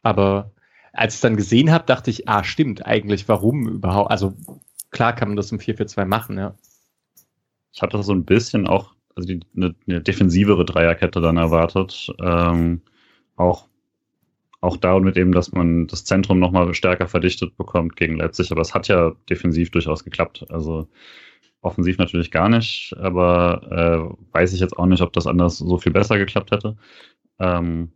Aber als ich es dann gesehen habe, dachte ich, ah, stimmt, eigentlich, warum überhaupt? Also klar kann man das im 4-4-2 machen, ja ich hatte so ein bisschen auch also die, eine, eine defensivere Dreierkette dann erwartet. Ähm, auch, auch damit eben, dass man das Zentrum nochmal stärker verdichtet bekommt gegen Leipzig. Aber es hat ja defensiv durchaus geklappt. Also offensiv natürlich gar nicht, aber äh, weiß ich jetzt auch nicht, ob das anders so viel besser geklappt hätte. Ähm,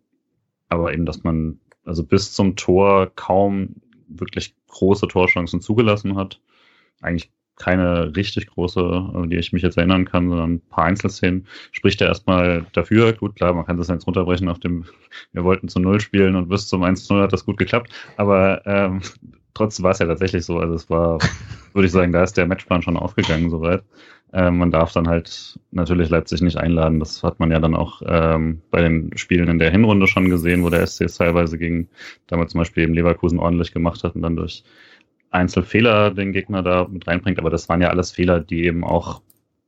aber eben, dass man also bis zum Tor kaum wirklich große Torchancen zugelassen hat. Eigentlich keine richtig große, die ich mich jetzt erinnern kann, sondern ein paar Einzelszenen. Spricht er erstmal dafür. Gut, klar, man kann das jetzt runterbrechen auf dem, wir wollten zu Null spielen und bis zum 1-0 hat das gut geklappt. Aber ähm, trotzdem war es ja tatsächlich so. Also es war, (laughs) würde ich sagen, da ist der Matchplan schon aufgegangen soweit. Ähm, man darf dann halt natürlich Leipzig nicht einladen. Das hat man ja dann auch ähm, bei den Spielen in der Hinrunde schon gesehen, wo der SC es teilweise gegen damals zum Beispiel eben Leverkusen ordentlich gemacht hat und dann durch Einzelfehler den Gegner da mit reinbringt. Aber das waren ja alles Fehler, die eben auch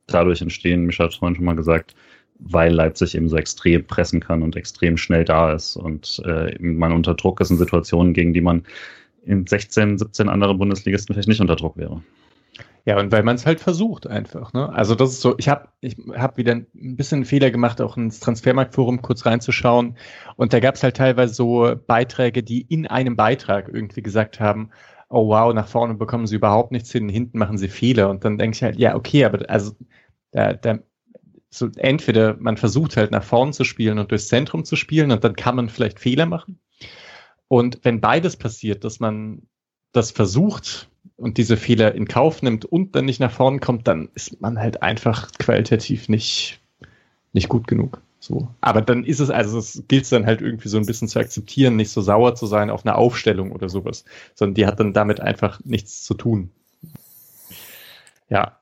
dadurch entstehen, Micha hat es vorhin schon mal gesagt, weil Leipzig eben so extrem pressen kann und extrem schnell da ist und äh, man unter Druck ist in Situationen, gegen die man in 16, 17 anderen Bundesligisten vielleicht nicht unter Druck wäre. Ja, und weil man es halt versucht einfach. Ne? Also das ist so, ich habe ich hab wieder ein bisschen Fehler gemacht, auch ins Transfermarktforum kurz reinzuschauen. Und da gab es halt teilweise so Beiträge, die in einem Beitrag irgendwie gesagt haben, oh wow, nach vorne bekommen sie überhaupt nichts hin, hinten machen sie Fehler. Und dann denke ich halt, ja, okay, aber also da, da so entweder man versucht halt nach vorne zu spielen und durchs Zentrum zu spielen und dann kann man vielleicht Fehler machen. Und wenn beides passiert, dass man das versucht und diese Fehler in Kauf nimmt und dann nicht nach vorne kommt, dann ist man halt einfach qualitativ nicht, nicht gut genug. So. Aber dann ist es, also es gilt dann halt irgendwie so ein bisschen zu akzeptieren, nicht so sauer zu sein auf eine Aufstellung oder sowas, sondern die hat dann damit einfach nichts zu tun. Ja.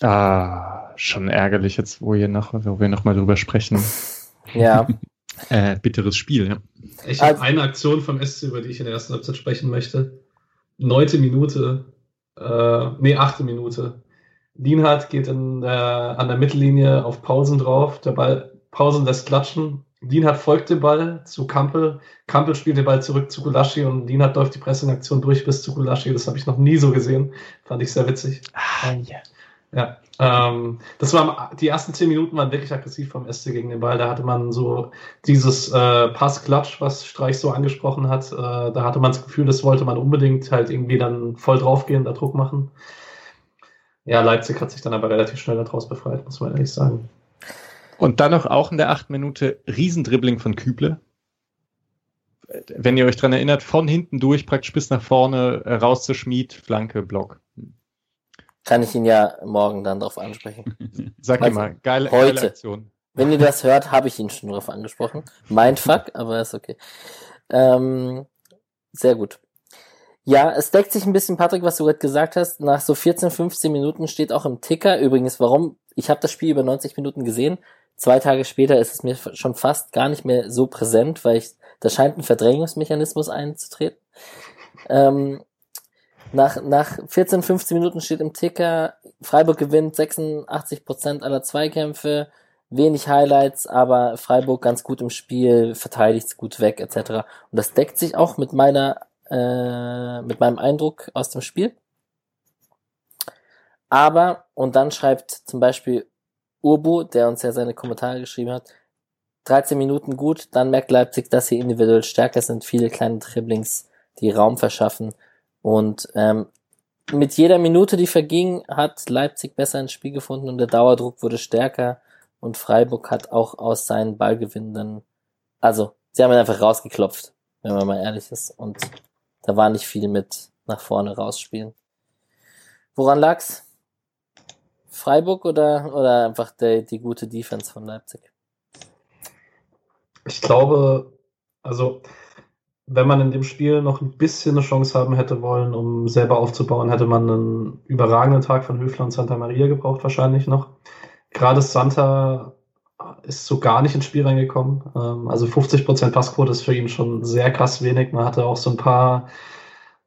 Ah, schon ärgerlich jetzt, wo, ihr noch, wo wir noch mal drüber sprechen. (laughs) Ja. äh, bitteres Spiel, ja. Ich habe also, eine Aktion vom SC, über die ich in der ersten Halbzeit sprechen möchte neunte Minute, äh, nee, achte Minute. Lienhardt geht in der, an der Mittellinie auf Pausen drauf. Der Ball, Pausen lässt klatschen. Lienhardt folgt dem Ball zu Kampel. Kampel spielt den Ball zurück zu Gulaschi und Lienhardt läuft die Pressingaktion durch bis zu Gulaschi. Das habe ich noch nie so gesehen. Fand ich sehr witzig. Ah, ja. Ja, ähm, das war die ersten zehn Minuten waren wirklich aggressiv vom SC gegen den Ball. Da hatte man so dieses äh, Passklatsch, was Streich so angesprochen hat. Äh, da hatte man das Gefühl, das wollte man unbedingt halt irgendwie dann voll draufgehen, da Druck machen. Ja, Leipzig hat sich dann aber relativ schnell daraus befreit, muss man ehrlich sagen. Und dann noch auch in der achten Minute Riesendribbling von Küble. Wenn ihr euch dran erinnert, von hinten durch praktisch bis nach vorne äh, raus zu Schmied, Flanke, Block. Kann ich ihn ja morgen dann drauf ansprechen. (laughs) Sag also, mal, geile, heute, geile Aktion. Wenn ihr das hört, habe ich ihn schon drauf angesprochen. Mein Fuck, aber ist okay. Ähm, sehr gut. Ja, es deckt sich ein bisschen, Patrick, was du gerade gesagt hast. Nach so 14, 15 Minuten steht auch im Ticker übrigens, warum, ich habe das Spiel über 90 Minuten gesehen. Zwei Tage später ist es mir schon fast gar nicht mehr so präsent, weil ich, da scheint ein Verdrängungsmechanismus einzutreten. Ähm, nach, nach 14, 15 Minuten steht im Ticker, Freiburg gewinnt 86 Prozent aller Zweikämpfe, wenig Highlights, aber Freiburg ganz gut im Spiel, verteidigt gut weg, etc. Und das deckt sich auch mit meiner, äh, mit meinem Eindruck aus dem Spiel. Aber, und dann schreibt zum Beispiel Urbu, der uns ja seine Kommentare geschrieben hat, 13 Minuten gut, dann merkt Leipzig, dass sie individuell stärker sind, viele kleine Dribblings, die Raum verschaffen. Und ähm, mit jeder Minute, die verging, hat Leipzig besser ins Spiel gefunden und der Dauerdruck wurde stärker. Und Freiburg hat auch aus seinen Ballgewinnen dann, also sie haben ihn einfach rausgeklopft, wenn man mal ehrlich ist. Und da war nicht viel mit nach vorne rausspielen. Woran lag's? Freiburg oder, oder einfach der, die gute Defense von Leipzig? Ich glaube, also wenn man in dem Spiel noch ein bisschen eine Chance haben hätte wollen, um selber aufzubauen, hätte man einen überragenden Tag von Höfler und Santa Maria gebraucht, wahrscheinlich noch. Gerade Santa ist so gar nicht ins Spiel reingekommen. Ähm, also 50% Passquote ist für ihn schon sehr krass wenig. Man hatte auch so ein paar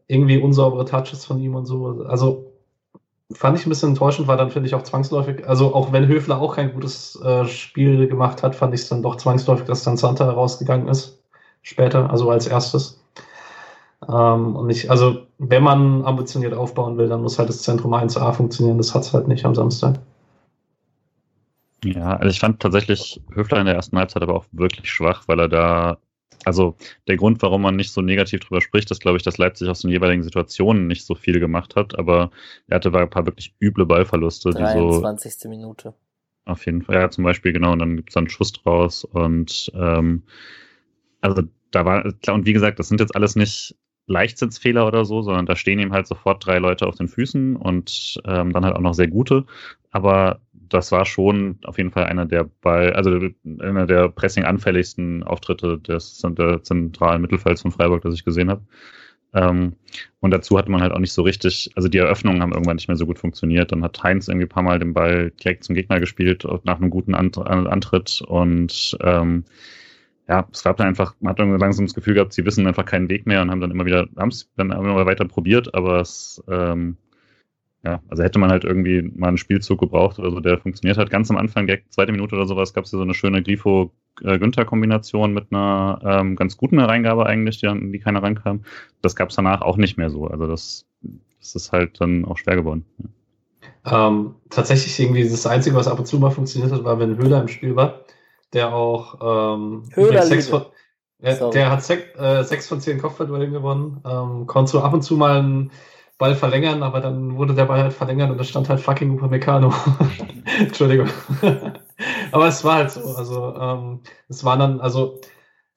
irgendwie unsaubere Touches von ihm und so. Also fand ich ein bisschen enttäuschend, weil dann finde ich auch zwangsläufig, also auch wenn Höfler auch kein gutes äh, Spiel gemacht hat, fand ich es dann doch zwangsläufig, dass dann Santa rausgegangen ist später, also als erstes. Ähm, und ich, also, wenn man ambitioniert aufbauen will, dann muss halt das Zentrum 1a funktionieren. Das hat es halt nicht am Samstag. Ja, also ich fand tatsächlich Höfler in der ersten Halbzeit aber auch wirklich schwach, weil er da, also der Grund, warum man nicht so negativ drüber spricht, ist, glaube ich, dass Leipzig aus den jeweiligen Situationen nicht so viel gemacht hat, aber er hatte ein paar wirklich üble Ballverluste. 23. Die so, Minute. Auf jeden Fall, ja, zum Beispiel, genau, und dann gibt es dann einen Schuss draus und ähm, also da war, klar, und wie gesagt, das sind jetzt alles nicht Leichtsinnsfehler oder so, sondern da stehen ihm halt sofort drei Leute auf den Füßen und ähm, dann halt auch noch sehr gute. Aber das war schon auf jeden Fall einer der Ball, also einer der pressing-anfälligsten Auftritte des der zentralen Mittelfelds von Freiburg, das ich gesehen habe. Ähm, und dazu hatte man halt auch nicht so richtig, also die Eröffnungen haben irgendwann nicht mehr so gut funktioniert. Dann hat Heinz irgendwie ein paar Mal den Ball direkt zum Gegner gespielt nach einem guten Antritt und ähm, ja, es gab dann einfach, man hat dann langsam das Gefühl gehabt, sie wissen einfach keinen Weg mehr und haben dann immer wieder, haben es dann immer weiter probiert, aber es, ähm, ja, also hätte man halt irgendwie mal einen Spielzug gebraucht oder so, der funktioniert hat. Ganz am Anfang, der zweite Minute oder sowas, gab es ja so eine schöne Grifo-Günther-Kombination mit einer ähm, ganz guten Reingabe eigentlich, die, an die keiner rankam. Das gab es danach auch nicht mehr so. Also das, das ist halt dann auch schwer geworden. Ja. Ähm, tatsächlich irgendwie das Einzige, was ab und zu mal funktioniert hat, war, wenn Höhler im Spiel war der auch ähm, sechs von, äh, der hat sech, äh, sechs von zehn Kopfballduellen gewonnen. Ähm, konnte so ab und zu mal einen Ball verlängern, aber dann wurde der Ball halt verlängert und da stand halt fucking Upamecano. (laughs) Entschuldigung. (laughs) aber es war halt so. Also ähm, es war dann, also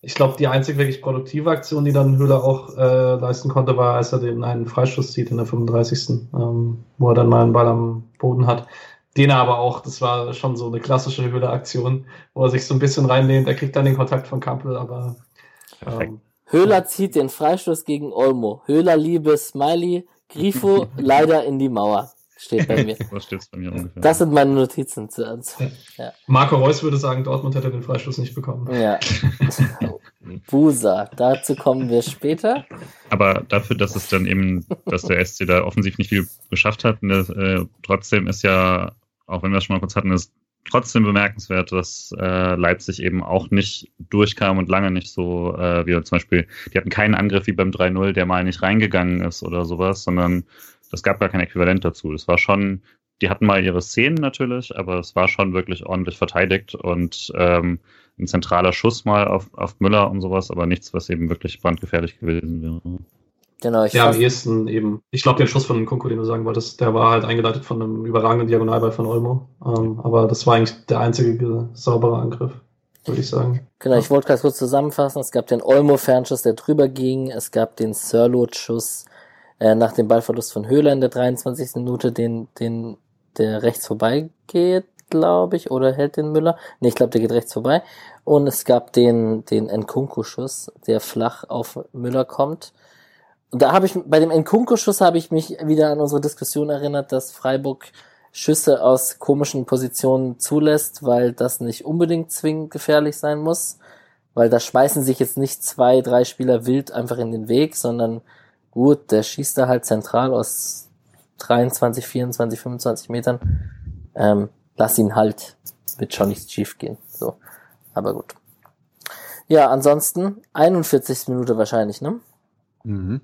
ich glaube, die einzige wirklich produktive Aktion, die dann Höhler auch äh, leisten konnte, war, als er den einen Freistoß zieht in der 35. Ähm, wo er dann mal einen Ball am Boden hat. Den aber auch, das war schon so eine klassische Höhler-Aktion, wo er sich so ein bisschen reinlehnt. Er kriegt dann den Kontakt von Kampel, aber. Ähm, Höhler zieht den Freistoß gegen Olmo. Höhler liebe Smiley, Grifo leider in die Mauer. Steht bei mir. (laughs) Was steht's bei mir ungefähr? Das sind meine Notizen zu uns. Ja. Marco Reus würde sagen, Dortmund hätte den Freistoß nicht bekommen. Ja. (laughs) Busa, dazu kommen wir später. Aber dafür, dass es dann eben, dass der SC da offensiv nicht viel geschafft hat, ne, äh, trotzdem ist ja auch wenn wir es schon mal kurz hatten, ist trotzdem bemerkenswert, dass äh, Leipzig eben auch nicht durchkam und lange nicht so, äh, wie zum Beispiel, die hatten keinen Angriff wie beim 3-0, der mal nicht reingegangen ist oder sowas, sondern es gab gar kein Äquivalent dazu. Das war schon, die hatten mal ihre Szenen natürlich, aber es war schon wirklich ordentlich verteidigt und ähm, ein zentraler Schuss mal auf, auf Müller und sowas, aber nichts, was eben wirklich brandgefährlich gewesen wäre. Genau, ich ja, am ehesten eben. Ich glaube, der Schuss von Kunko, den du sagen wolltest, der war halt eingeleitet von einem überragenden Diagonalball von Olmo. Ähm, aber das war eigentlich der einzige saubere Angriff, würde ich sagen. Genau, ich wollte ganz kurz zusammenfassen. Es gab den Olmo-Fernschuss, der drüber ging. Es gab den Sirlot-Schuss äh, nach dem Ballverlust von Höhler in der 23. Minute, den, den, der rechts vorbei geht, glaube ich, oder hält den Müller. Nee, ich glaube, der geht rechts vorbei. Und es gab den, den Nkunku-Schuss, der flach auf Müller kommt da habe ich, bei dem Nkunku-Schuss habe ich mich wieder an unsere Diskussion erinnert, dass Freiburg Schüsse aus komischen Positionen zulässt, weil das nicht unbedingt zwingend gefährlich sein muss. Weil da schmeißen sich jetzt nicht zwei, drei Spieler wild einfach in den Weg, sondern gut, der schießt da halt zentral aus 23, 24, 25 Metern. Ähm, lass ihn halt, wird schon nichts schief gehen. So, aber gut. Ja, ansonsten 41. Minute wahrscheinlich, ne? Mhm.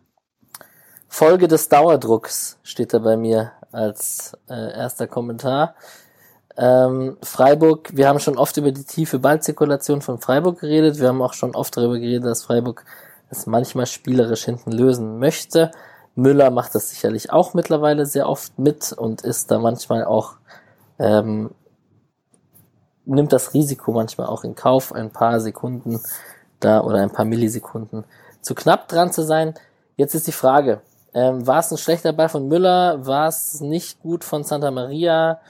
Folge des Dauerdrucks steht da bei mir als äh, erster Kommentar. Ähm, Freiburg, wir haben schon oft über die tiefe Ballzirkulation von Freiburg geredet. Wir haben auch schon oft darüber geredet, dass Freiburg es manchmal spielerisch hinten lösen möchte. Müller macht das sicherlich auch mittlerweile sehr oft mit und ist da manchmal auch, ähm, nimmt das Risiko manchmal auch in Kauf, ein paar Sekunden da oder ein paar Millisekunden zu knapp dran zu sein. Jetzt ist die Frage, ähm, war es ein schlechter Ball von Müller? War es nicht gut von Santa Maria?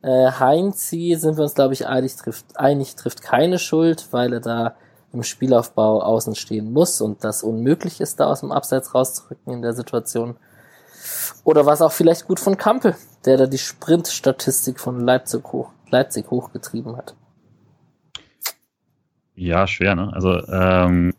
Äh, Heinzi sind wir uns, glaube ich, einig trifft, einig trifft keine Schuld, weil er da im Spielaufbau außen stehen muss und das unmöglich ist, da aus dem Abseits rauszurücken in der Situation. Oder war es auch vielleicht gut von Kampel, der da die Sprintstatistik von Leipzig, hoch, Leipzig hochgetrieben hat? Ja, schwer, ne? Also ähm,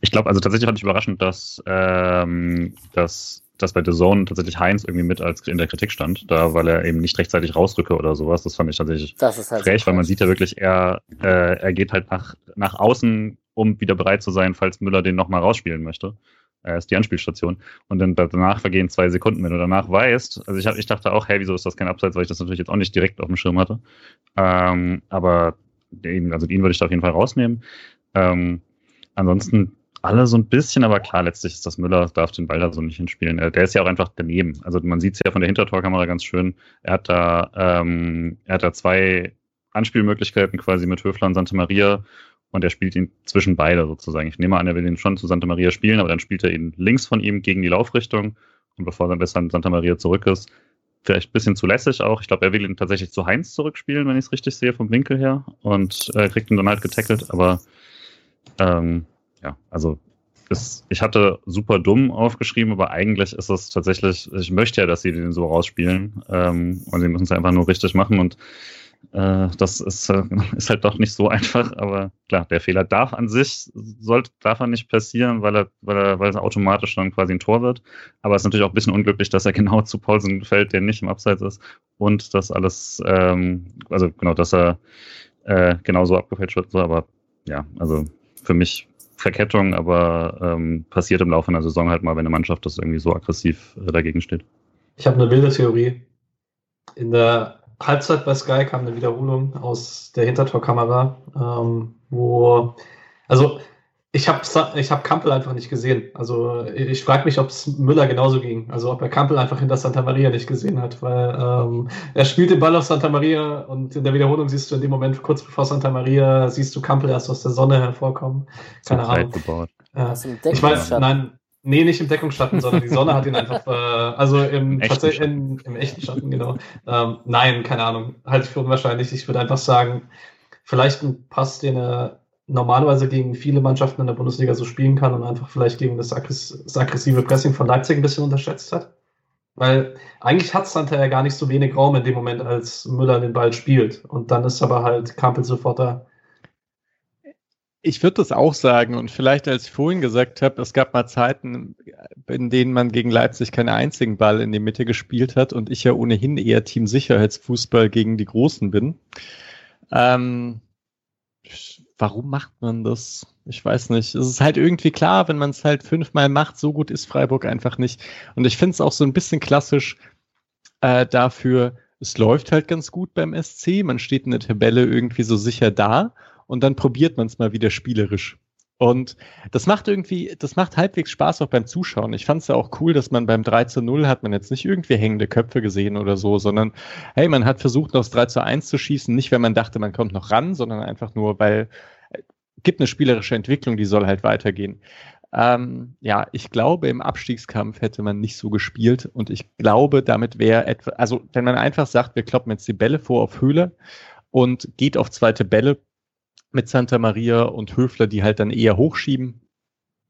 ich glaube, also tatsächlich fand ich überraschend, dass, ähm, dass, dass bei The Zone tatsächlich Heinz irgendwie mit als in der Kritik stand, da weil er eben nicht rechtzeitig rausrücke oder sowas. Das fand ich tatsächlich das ist halt frech, so weil man sieht ja wirklich, er, äh, er geht halt nach, nach außen, um wieder bereit zu sein, falls Müller den nochmal rausspielen möchte. Er ist die Anspielstation. Und dann danach vergehen zwei Sekunden. Wenn du danach weißt, also ich, hab, ich dachte auch, hey, wieso ist das kein Abseits, weil ich das natürlich jetzt auch nicht direkt auf dem Schirm hatte. Ähm, aber den, also ihn würde ich da auf jeden Fall rausnehmen. Ähm, ansonsten alle so ein bisschen, aber klar, letztlich ist das Müller, darf den Ball da so nicht hinspielen. Der ist ja auch einfach daneben. Also man sieht es ja von der Hintertorkamera ganz schön. Er hat da, ähm, er hat da zwei Anspielmöglichkeiten quasi mit Höfler und Santa Maria und er spielt ihn zwischen beide sozusagen. Ich nehme an, er will ihn schon zu Santa Maria spielen, aber dann spielt er ihn links von ihm gegen die Laufrichtung und bevor dann besser Santa Maria zurück ist, vielleicht ein bisschen zu lässig auch. Ich glaube, er will ihn tatsächlich zu Heinz zurückspielen, wenn ich es richtig sehe, vom Winkel her und äh, kriegt ihn dann halt getackelt, aber ähm, ja, also ist, ich hatte super dumm aufgeschrieben, aber eigentlich ist es tatsächlich, ich möchte ja, dass sie den so rausspielen ähm, und sie müssen es einfach nur richtig machen und äh, das ist, äh, (laughs) ist halt doch nicht so (laughs) einfach, aber klar, der Fehler darf an sich, sollte, darf er nicht passieren, weil er, weil er, weil es automatisch dann quasi ein Tor wird. Aber es ist natürlich auch ein bisschen unglücklich, dass er (laughs) genau zu Paulsen fällt, der nicht im Abseits ist und das alles, ähm, also genau, dass er äh, genauso abgefälscht wird, so, aber ja, also für mich Verkettung, aber ähm, passiert im Laufe einer Saison halt mal, wenn eine Mannschaft das irgendwie so aggressiv äh, dagegen steht. Ich habe eine wilde Theorie. In der Halbzeit bei Sky kam eine Wiederholung aus der Hintertorkamera, ähm, wo, also ich habe ich hab Kampel einfach nicht gesehen. Also ich frage mich, ob es Müller genauso ging. Also ob er Kampel einfach hinter Santa Maria nicht gesehen hat, weil ähm, er spielt den Ball auf Santa Maria und in der Wiederholung siehst du in dem Moment kurz bevor Santa Maria siehst du Kampel erst aus der Sonne hervorkommen. Keine Ahnung. Äh, ich weiß, nein, Nee, nicht im Deckungsschatten, sondern die Sonne hat ihn einfach, äh, also im, echten in, im echten Schatten, genau. Ähm, nein, keine Ahnung, halte ich für unwahrscheinlich. Ich würde einfach sagen, vielleicht ein Pass, den er normalerweise gegen viele Mannschaften in der Bundesliga so spielen kann und einfach vielleicht gegen das, das aggressive Pressing von Leipzig ein bisschen unterschätzt hat. Weil eigentlich hat Santa ja gar nicht so wenig Raum in dem Moment, als Müller den Ball spielt. Und dann ist aber halt Kampel sofort da. Ich würde das auch sagen und vielleicht, als ich vorhin gesagt habe, es gab mal Zeiten, in denen man gegen Leipzig keinen einzigen Ball in die Mitte gespielt hat und ich ja ohnehin eher Team Sicherheitsfußball gegen die Großen bin. Ähm, warum macht man das? Ich weiß nicht. Es ist halt irgendwie klar, wenn man es halt fünfmal macht, so gut ist Freiburg einfach nicht. Und ich finde es auch so ein bisschen klassisch äh, dafür, es läuft halt ganz gut beim SC, man steht in der Tabelle irgendwie so sicher da und dann probiert man es mal wieder spielerisch. Und das macht irgendwie, das macht halbwegs Spaß auch beim Zuschauen. Ich fand es ja auch cool, dass man beim 3 zu 0 hat man jetzt nicht irgendwie hängende Köpfe gesehen oder so, sondern hey, man hat versucht, noch das 3 zu 1 zu schießen, nicht weil man dachte, man kommt noch ran, sondern einfach nur, weil äh, gibt eine spielerische Entwicklung, die soll halt weitergehen. Ähm, ja, ich glaube, im Abstiegskampf hätte man nicht so gespielt und ich glaube, damit wäre etwa, also wenn man einfach sagt, wir kloppen jetzt die Bälle vor auf Höhle und geht auf zweite Bälle, mit Santa Maria und Höfler, die halt dann eher hochschieben.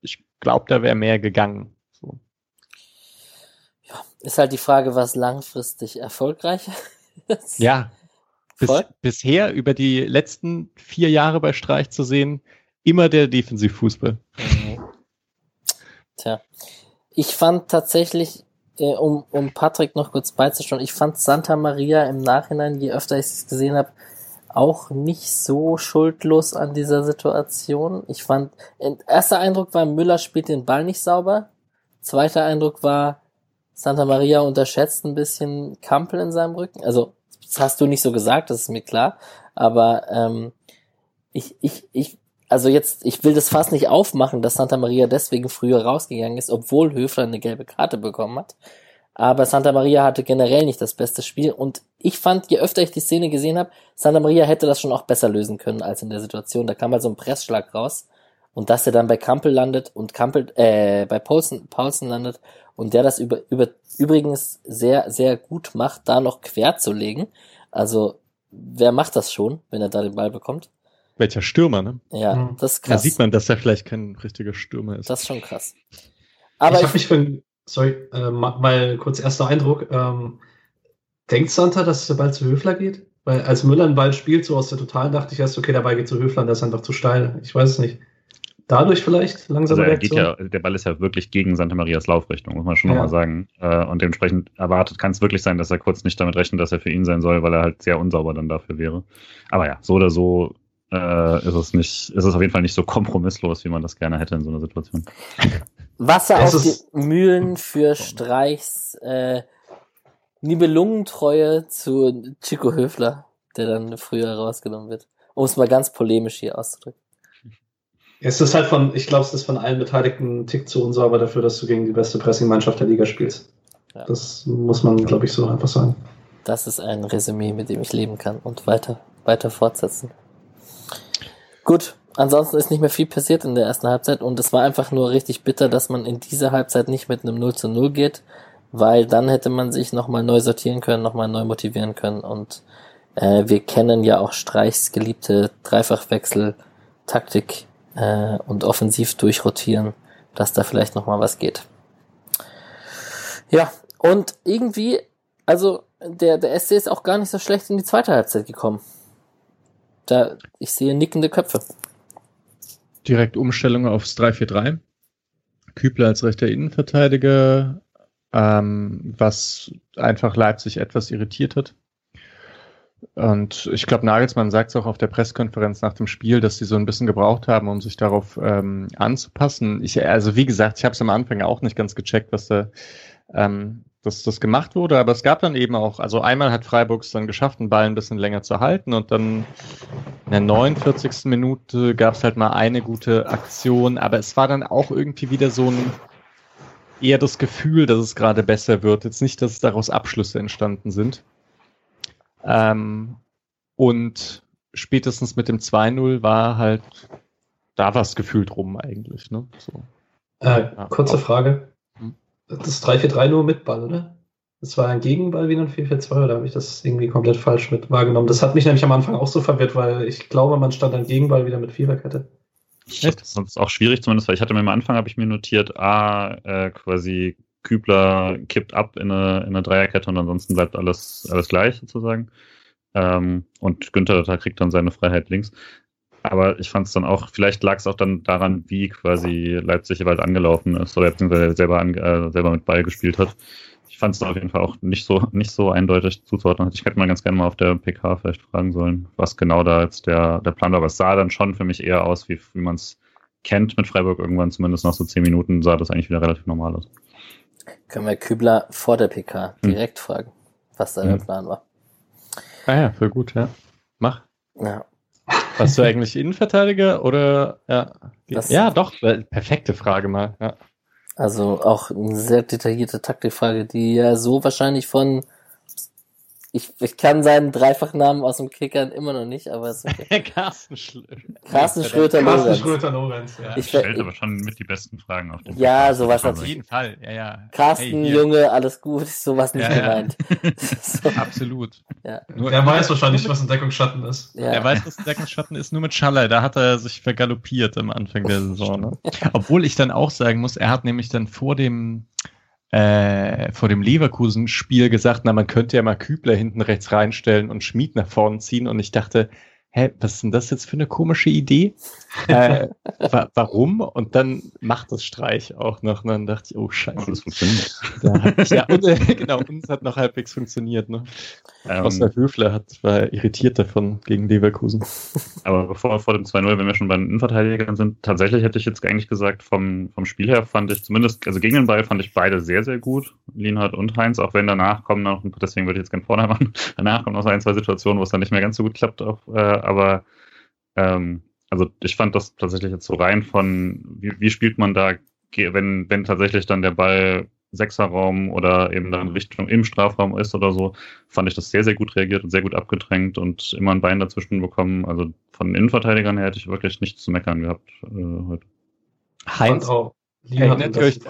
Ich glaube, da wäre mehr gegangen. So. Ja, ist halt die Frage, was langfristig erfolgreich ist. Ja, bis, bisher über die letzten vier Jahre bei Streich zu sehen, immer der Defensivfußball. Mhm. Tja, ich fand tatsächlich, äh, um, um Patrick noch kurz beizustellen, ich fand Santa Maria im Nachhinein, je öfter ich es gesehen habe, auch nicht so schuldlos an dieser Situation. Ich fand, erster Eindruck war, Müller spielt den Ball nicht sauber. Zweiter Eindruck war, Santa Maria unterschätzt ein bisschen Kampel in seinem Rücken. Also, das hast du nicht so gesagt, das ist mir klar. Aber ähm, ich, ich, ich, also jetzt, ich will das fast nicht aufmachen, dass Santa Maria deswegen früher rausgegangen ist, obwohl Höfler eine gelbe Karte bekommen hat. Aber Santa Maria hatte generell nicht das beste Spiel und ich fand, je öfter ich die Szene gesehen habe, Santa Maria hätte das schon auch besser lösen können als in der Situation. Da kam halt so ein Pressschlag raus und dass er dann bei Kampel landet und Kampel äh, bei Paulsen, Paulsen landet und der das über, über übrigens sehr sehr gut macht, da noch quer zu legen. Also wer macht das schon, wenn er da den Ball bekommt? Welcher Stürmer, ne? Ja, mhm. das ist krass. Da sieht man, dass er vielleicht kein richtiger Stürmer ist. Das ist schon krass. Aber ich habe mich für sorry, äh, mal kurz erster Eindruck. Ähm, denkt Santa, dass der Ball zu Höfler geht? Weil als Müller einen Ball spielt, so aus der Totalen, dachte ich erst, okay, der Ball geht zu Höfler, der ist einfach zu steil. Ich weiß es nicht. Dadurch vielleicht langsam. Also er geht ja, der Ball ist ja wirklich gegen Santa Marias Laufrichtung, muss man schon ja. nochmal sagen. Äh, und dementsprechend erwartet kann es wirklich sein, dass er kurz nicht damit rechnet, dass er für ihn sein soll, weil er halt sehr unsauber dann dafür wäre. Aber ja, so oder so äh, ist es nicht, ist es auf jeden Fall nicht so kompromisslos, wie man das gerne hätte in so einer Situation. Wasser es auf die Mühlen für Streichs äh, Nibelungentreue zu Chico Höfler, der dann früher rausgenommen wird. Um es mal ganz polemisch hier auszudrücken. Es ist halt von, ich glaube, es ist von allen Beteiligten ein Tick zu unsauber dafür, dass du gegen die beste Pressing-Mannschaft der Liga spielst. Ja. Das muss man, glaube ich, so einfach sagen. Das ist ein Resümee, mit dem ich leben kann und weiter, weiter fortsetzen. Gut, ansonsten ist nicht mehr viel passiert in der ersten Halbzeit und es war einfach nur richtig bitter, dass man in dieser Halbzeit nicht mit einem 0 zu 0 geht, weil dann hätte man sich nochmal neu sortieren können, nochmal neu motivieren können und äh, wir kennen ja auch Streichs geliebte Dreifachwechsel-Taktik äh, und offensiv durchrotieren, dass da vielleicht nochmal was geht. Ja, und irgendwie, also der, der SC ist auch gar nicht so schlecht in die zweite Halbzeit gekommen. Da, ich sehe nickende Köpfe. Direkt Umstellung aufs 3-4-3. Kübler als rechter Innenverteidiger, ähm, was einfach Leipzig etwas irritiert hat. Und ich glaube, Nagelsmann sagt es auch auf der Pressekonferenz nach dem Spiel, dass sie so ein bisschen gebraucht haben, um sich darauf ähm, anzupassen. Ich, also wie gesagt, ich habe es am Anfang auch nicht ganz gecheckt, was da ähm, dass das gemacht wurde, aber es gab dann eben auch, also einmal hat Freiburg es dann geschafft, den Ball ein bisschen länger zu halten und dann in der 49. Minute gab es halt mal eine gute Aktion, aber es war dann auch irgendwie wieder so ein eher das Gefühl, dass es gerade besser wird. Jetzt nicht, dass daraus Abschlüsse entstanden sind. Ähm, und spätestens mit dem 2-0 war halt, da war es gefühlt rum eigentlich. Ne? So. Äh, kurze Frage. Das 3-4-3 nur mit Ball, oder? Das war ein Gegenball wie ein 4-4-2 oder habe ich das irgendwie komplett falsch mit wahrgenommen? Das hat mich nämlich am Anfang auch so verwirrt, weil ich glaube, man stand dann Gegenball wieder mit Viererkette. Echt? Das ist auch schwierig zumindest, weil ich hatte mir am Anfang, habe ich mir notiert, A, äh, quasi Kübler kippt ab in eine, in eine Dreierkette und ansonsten bleibt alles, alles gleich sozusagen. Ähm, und Günther da kriegt dann seine Freiheit links. Aber ich fand es dann auch, vielleicht lag es auch dann daran, wie quasi Leipzig jeweils angelaufen ist oder beziehungsweise selber, an, äh, selber mit Ball gespielt hat. Ich fand es auf jeden Fall auch nicht so, nicht so eindeutig zuzuordnen. Ich hätte mal ganz gerne mal auf der PK vielleicht fragen sollen, was genau da jetzt der, der Plan war. Aber es sah dann schon für mich eher aus, wie, wie man es kennt mit Freiburg irgendwann, zumindest nach so zehn Minuten sah das eigentlich wieder relativ normal aus. Können wir Kübler vor der PK hm. direkt hm. fragen, was da der Plan war. Ah ja, voll gut, ja. Mach. Ja. Warst du eigentlich Innenverteidiger oder ja? Das ja, doch, perfekte Frage mal. Ja. Also auch eine sehr detaillierte Taktikfrage, die ja so wahrscheinlich von ich, ich kann seinen Dreifachnamen aus dem Kickern immer noch nicht, aber es ist okay. (laughs) Carsten, Schl Carsten Schröter Carsten Lorenz. Schröter Lorenz, ja. Ich stellt aber schon mit die besten Fragen auf den Ja, sowas Auf jeden Fall, ja, ja. Carsten, hey, Junge, alles gut, sowas nicht ja, gemeint. (laughs) so. Absolut. Ja. Nur, er weiß wahrscheinlich, was ein Deckungsschatten ist. Ja. Er weiß, was ein Deckungsschatten ist, nur mit Schaller. Da hat er sich vergaloppiert am Anfang der (laughs) Saison. Ne? Obwohl ich dann auch sagen muss, er hat nämlich dann vor dem äh, vor dem Leverkusen-Spiel gesagt, na, man könnte ja mal Kübler hinten rechts reinstellen und Schmied nach vorne ziehen. Und ich dachte, hä, was ist denn das jetzt für eine komische Idee? äh, (laughs) wa warum? Und dann macht das Streich auch noch. Und dann dachte ich, oh scheiße. das funktioniert. Da ja, und, äh, (laughs) genau, uns hat noch halbwegs funktioniert. Ne? Ähm, Außer Höfler hat, war irritiert davon gegen Leverkusen. Aber bevor vor dem 2-0, wenn wir schon bei den Innenverteidigern sind, tatsächlich hätte ich jetzt eigentlich gesagt, vom, vom Spiel her fand ich zumindest, also gegen den Ball fand ich beide sehr, sehr gut. Lienhardt und Heinz, auch wenn danach kommen noch, deswegen würde ich jetzt gerne vorne (laughs) machen, danach kommen noch so ein, zwei Situationen, wo es dann nicht mehr ganz so gut klappt, auch, äh, aber ähm, also ich fand das tatsächlich jetzt so rein von, wie, wie spielt man da, wenn, wenn tatsächlich dann der Ball Sechserraum oder eben dann Richtung im Strafraum ist oder so, fand ich das sehr, sehr gut reagiert und sehr gut abgedrängt und immer ein Bein dazwischen bekommen. Also von Innenverteidigern her hätte ich wirklich nichts zu meckern gehabt äh, heute. Heinz, erinnert ihr, euch,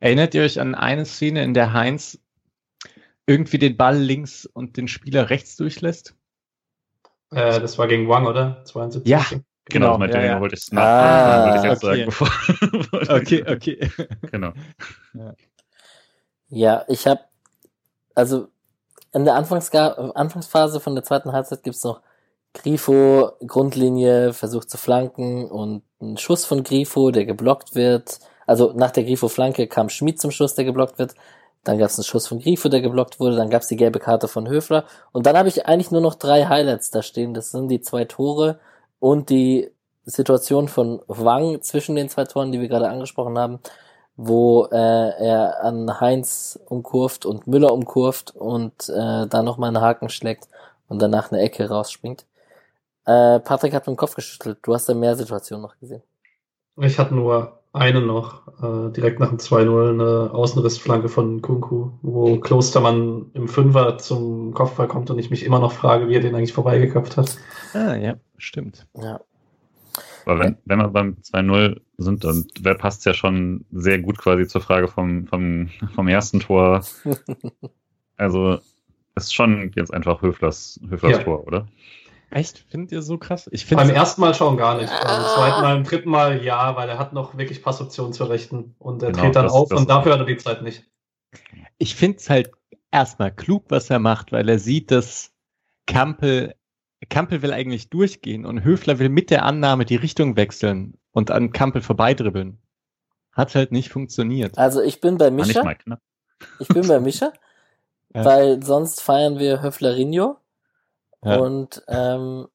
erinnert ihr euch an eine Szene, in der Heinz irgendwie den Ball links und den Spieler rechts durchlässt? Äh, das war gegen Wang, oder? 72. Ja, Genau, genau ja, ja. wollte ich es ah, wollte ich jetzt okay. sagen. Bevor, (laughs) okay, (laughs) okay. Genau. Ja, ja ich habe, also in der Anfangsphase von der zweiten Halbzeit gibt's noch Grifo, Grundlinie, versucht zu flanken und ein Schuss von Grifo, der geblockt wird. Also nach der Grifo-Flanke kam Schmid zum Schuss, der geblockt wird. Dann gab es einen Schuss von Grifo, der geblockt wurde. Dann gab es die gelbe Karte von Höfler. Und dann habe ich eigentlich nur noch drei Highlights da stehen. Das sind die zwei Tore und die Situation von Wang zwischen den zwei Toren, die wir gerade angesprochen haben, wo äh, er an Heinz umkurft und Müller umkurft und äh, da nochmal einen Haken schlägt und danach eine Ecke rausspringt. Äh, Patrick hat mit dem Kopf geschüttelt. Du hast da mehr Situationen noch gesehen. Ich hatte nur eine noch, äh, direkt nach dem 2-0, eine Außenrissflanke von Kunku, wo Klostermann im Fünfer zum Kopfball kommt und ich mich immer noch frage, wie er den eigentlich vorbeigeköpft hat. Ah, ja, stimmt. Ja. Aber wenn, wenn wir beim 2-0 sind, dann passt es ja schon sehr gut quasi zur Frage vom, vom, vom ersten Tor. (laughs) Also, es ist schon jetzt einfach Höflers, Höflers Ja. Tor, oder? Echt? Findet ihr so krass? Ich Beim ersten Mal schon gar nicht. Beim zweiten Mal, im dritten Mal ja, weil er hat noch wirklich Passoptionen zur Rechten und er Genau, dreht dann das- auf das- und dafür hat er die Zeit nicht. ich finde es halt erstmal klug, was er macht, weil er sieht, dass Kampel, Kampel will eigentlich durchgehen und Höfler will mit der Annahme die Richtung wechseln und an Kampel vorbeidribbeln. Hat halt nicht funktioniert. Also ich bin bei mal knapp. Ich bin bei Mischa, (laughs) Ja. weil sonst feiern wir Höflerinho. Ja. Und ähm,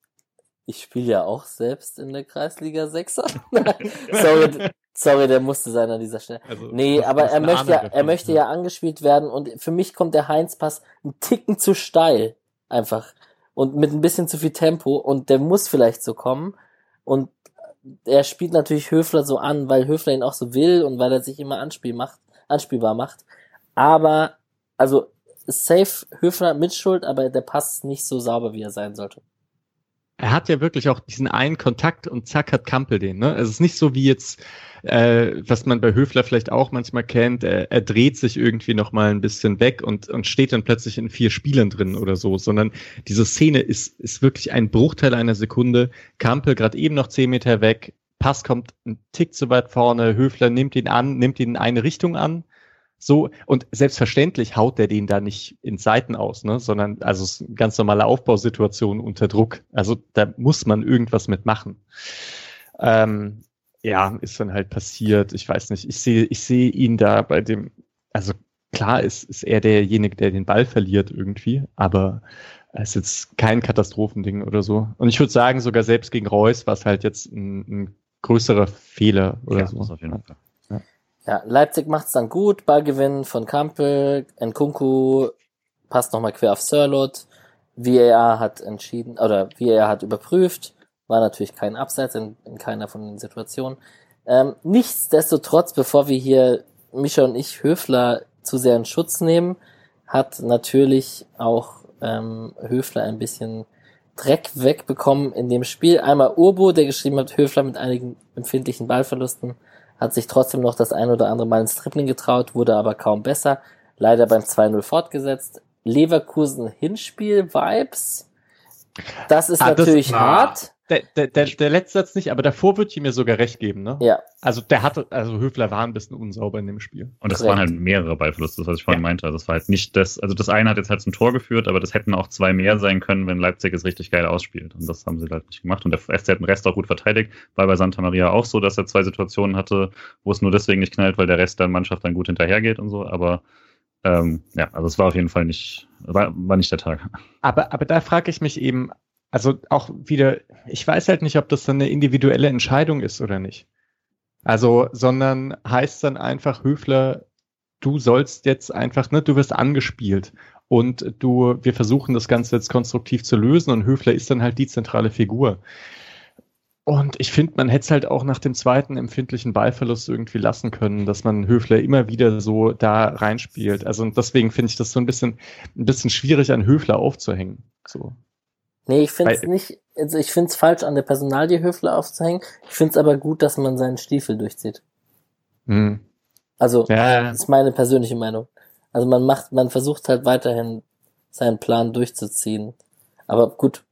ich spiele ja auch selbst in der Kreisliga 6er. (laughs) (laughs) sorry, sorry, der musste sein an dieser Stelle. Also, Nee, aber er möchte ja, er möchte ja angespielt werden und für mich kommt der Heinz-Pass einen Ticken zu steil. Einfach. Und mit ein bisschen zu viel Tempo und der muss vielleicht so kommen. Und er spielt natürlich Höfler so an, weil Höfler ihn auch so will und weil er sich immer anspiel macht, anspielbar macht. Aber, also, safe Höfler mit Schuld, aber der Pass ist nicht so sauber, wie er sein sollte. Er hat ja wirklich auch diesen einen Kontakt und zack hat Kampel den. Ne? Es ist nicht so wie jetzt, äh, was man bei Höfler vielleicht auch manchmal kennt, er, er dreht sich irgendwie noch mal ein bisschen weg und, und steht dann plötzlich in vier Spielern drin oder so, sondern diese Szene ist, ist wirklich ein Bruchteil einer Sekunde. Kampel gerade eben noch zehn Meter weg, Pass kommt ein Tick zu weit vorne, Höfler nimmt ihn an, nimmt ihn in eine Richtung an. So, und selbstverständlich haut der den da nicht in Seiten aus, ne, sondern, also es ist eine ganz normale Aufbausituation unter Druck. Also da muss man irgendwas mitmachen. Ähm, ja, ist dann halt passiert. Ich weiß nicht, ich sehe, ich sehe ihn da bei dem, also klar ist, ist er derjenige, der den Ball verliert irgendwie, aber es ist jetzt kein Katastrophending oder so. Und ich würde sagen, sogar selbst gegen Reus war es halt jetzt ein, ein größerer Fehler oder ja, so. auf jeden Fall. Ja, Leipzig macht's dann gut, Ballgewinn von Kampel, Nkunku passt nochmal quer auf Sirlot, VAR hat entschieden, oder VAR hat überprüft, war natürlich kein Abseits in, in keiner von den Situationen. Ähm, nichtsdestotrotz, bevor wir hier, Mischa und ich, Höfler zu sehr in Schutz nehmen, hat natürlich auch ähm, Höfler ein bisschen Dreck wegbekommen in dem Spiel. Einmal Urbo, der geschrieben hat, Höfler mit einigen empfindlichen Ballverlusten, hat sich trotzdem noch das ein oder andere Mal ins Tripling getraut, wurde aber kaum besser. Leider beim 2-0 fortgesetzt. Leverkusen Hinspiel Vibes. Das ist Ah, das- natürlich na. hart. Der, der, der, der letzte Satz nicht, aber davor würde ich mir sogar recht geben, ne? Ja, Also der hatte, also Höfler war ein bisschen unsauber in dem Spiel. Und das Korrekt. waren halt mehrere Ballverluste, das was ich vorhin meinte. Also das war halt nicht das, also das eine hat jetzt halt zum Tor geführt, aber das hätten auch zwei mehr sein können, wenn Leipzig es richtig geil ausspielt. Und das haben sie halt nicht gemacht. Und der SC hat den Rest auch gut verteidigt. War bei Santa Maria auch so, dass er zwei Situationen hatte, wo es nur deswegen nicht knallt, weil der Rest der Mannschaft dann gut hinterhergeht und so. Aber ähm, ja, also es war auf jeden Fall nicht, war, war nicht der Tag. Aber, aber da frage ich mich eben, also auch wieder, ich weiß halt nicht, ob das dann eine individuelle Entscheidung ist oder nicht. Also, sondern heißt dann einfach, Höfler, du sollst jetzt einfach, ne, du wirst angespielt und du, wir versuchen das Ganze jetzt konstruktiv zu lösen und Höfler ist dann halt die zentrale Figur. Und ich finde, man hätte es halt auch nach dem zweiten empfindlichen Ballverlust irgendwie lassen können, dass man Höfler immer wieder so da reinspielt. Also deswegen finde ich das so ein bisschen, ein bisschen schwierig an Höfler aufzuhängen. So. Nee, ich finde es nicht, also ich finde es falsch, an der Personalie Höfler aufzuhängen. Ich finde es aber gut, dass man seinen Stiefel durchzieht. Hm. Also, Ja, Das ist meine persönliche Meinung. Also man macht, man versucht halt weiterhin seinen Plan durchzuziehen. Aber gut,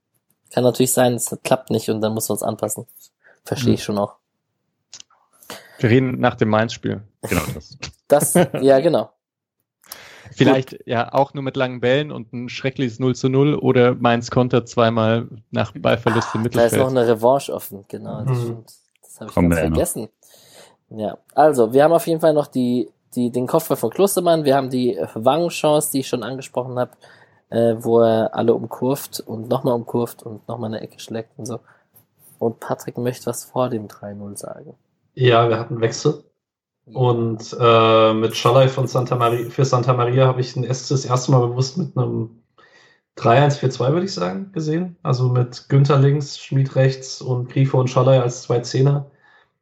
kann natürlich sein, es klappt nicht und dann muss man es anpassen. Verstehe Hm. ich schon auch. wir reden nach dem Mainz-Spiel. Genau das. Das, (laughs) ja genau. Vielleicht ja auch nur mit langen Bällen und ein schreckliches 0 zu 0 oder Mainz kontert zweimal nach Ballverlust im Da ist noch Mittelfeld. eine Revanche offen, genau. Das, Mhm. das habe ich Kommen ganz noch. vergessen. Ja, also wir haben auf jeden Fall noch die, die, den Kopfball von Klostermann. Wir haben die Wangenchance, die ich schon angesprochen habe, äh, wo er alle umkurvt und nochmal umkurvt und nochmal eine Ecke schlägt und so. Und Patrick möchte was vor dem 3-0 sagen. Ja, wir hatten Wechsel. Und äh, mit Schalay von Santa Maria, für Santa Maria habe ich den SC das erste Mal bewusst mit einem 3-1-4-2, würde ich sagen, gesehen. Also mit Günther links, Schmid rechts und Grifo und Schalay als zwei Zehner.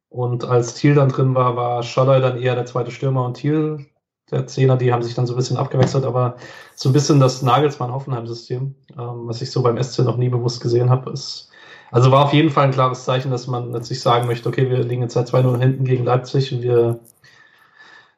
Und als Thiel dann drin war, war Scholler dann eher der zweite Stürmer und Thiel der Zehner, die haben sich dann so ein bisschen abgewechselt, aber so ein bisschen das Nagelsmann-Hoffenheim-System, ähm, was ich so beim SC noch nie bewusst gesehen habe, ist, also war auf jeden Fall ein klares Zeichen, dass man letztlich sagen möchte, okay, wir liegen jetzt seit 2-0 hinten gegen Leipzig und wir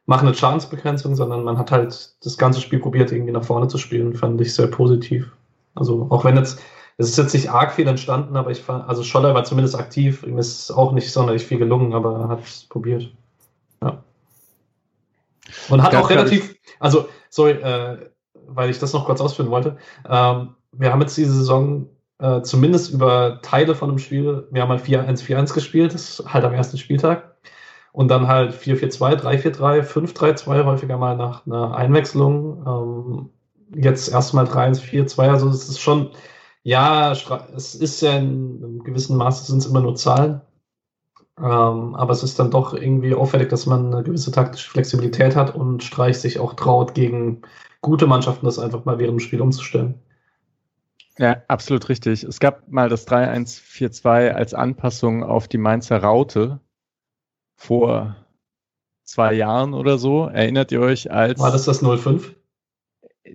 machen eine Schadensbegrenzung, sondern man hat halt das ganze Spiel probiert, irgendwie nach vorne zu spielen, fand ich sehr positiv. Also auch wenn jetzt, es ist jetzt nicht arg viel entstanden, aber ich fand, also Scholler war zumindest aktiv, ihm ist auch nicht sonderlich viel gelungen, aber er hat es probiert. Ja. Und hat auch relativ, also, sorry, äh, weil ich das noch kurz ausführen wollte. Ähm, wir haben jetzt diese Saison äh, zumindest über Teile von dem Spiel, wir haben halt 4-1-4-1 gespielt, das ist halt am ersten Spieltag. Und dann halt 4-4-2, 3-4-3, 5-3-2, häufiger mal nach einer Einwechslung. Ähm, jetzt erstmal 3-1-4-2, also es ist schon, ja, es ist ja in einem gewissen Maße sind es immer nur Zahlen. Ähm, aber es ist dann doch irgendwie auffällig, dass man eine gewisse taktische Flexibilität hat und Streich sich auch traut, gegen gute Mannschaften das einfach mal während dem Spiel umzustellen. Ja, absolut richtig. Es gab mal das 3-1-4-2 als Anpassung auf die Mainzer Raute vor zwei Jahren oder so. Erinnert ihr euch als. War das das 05?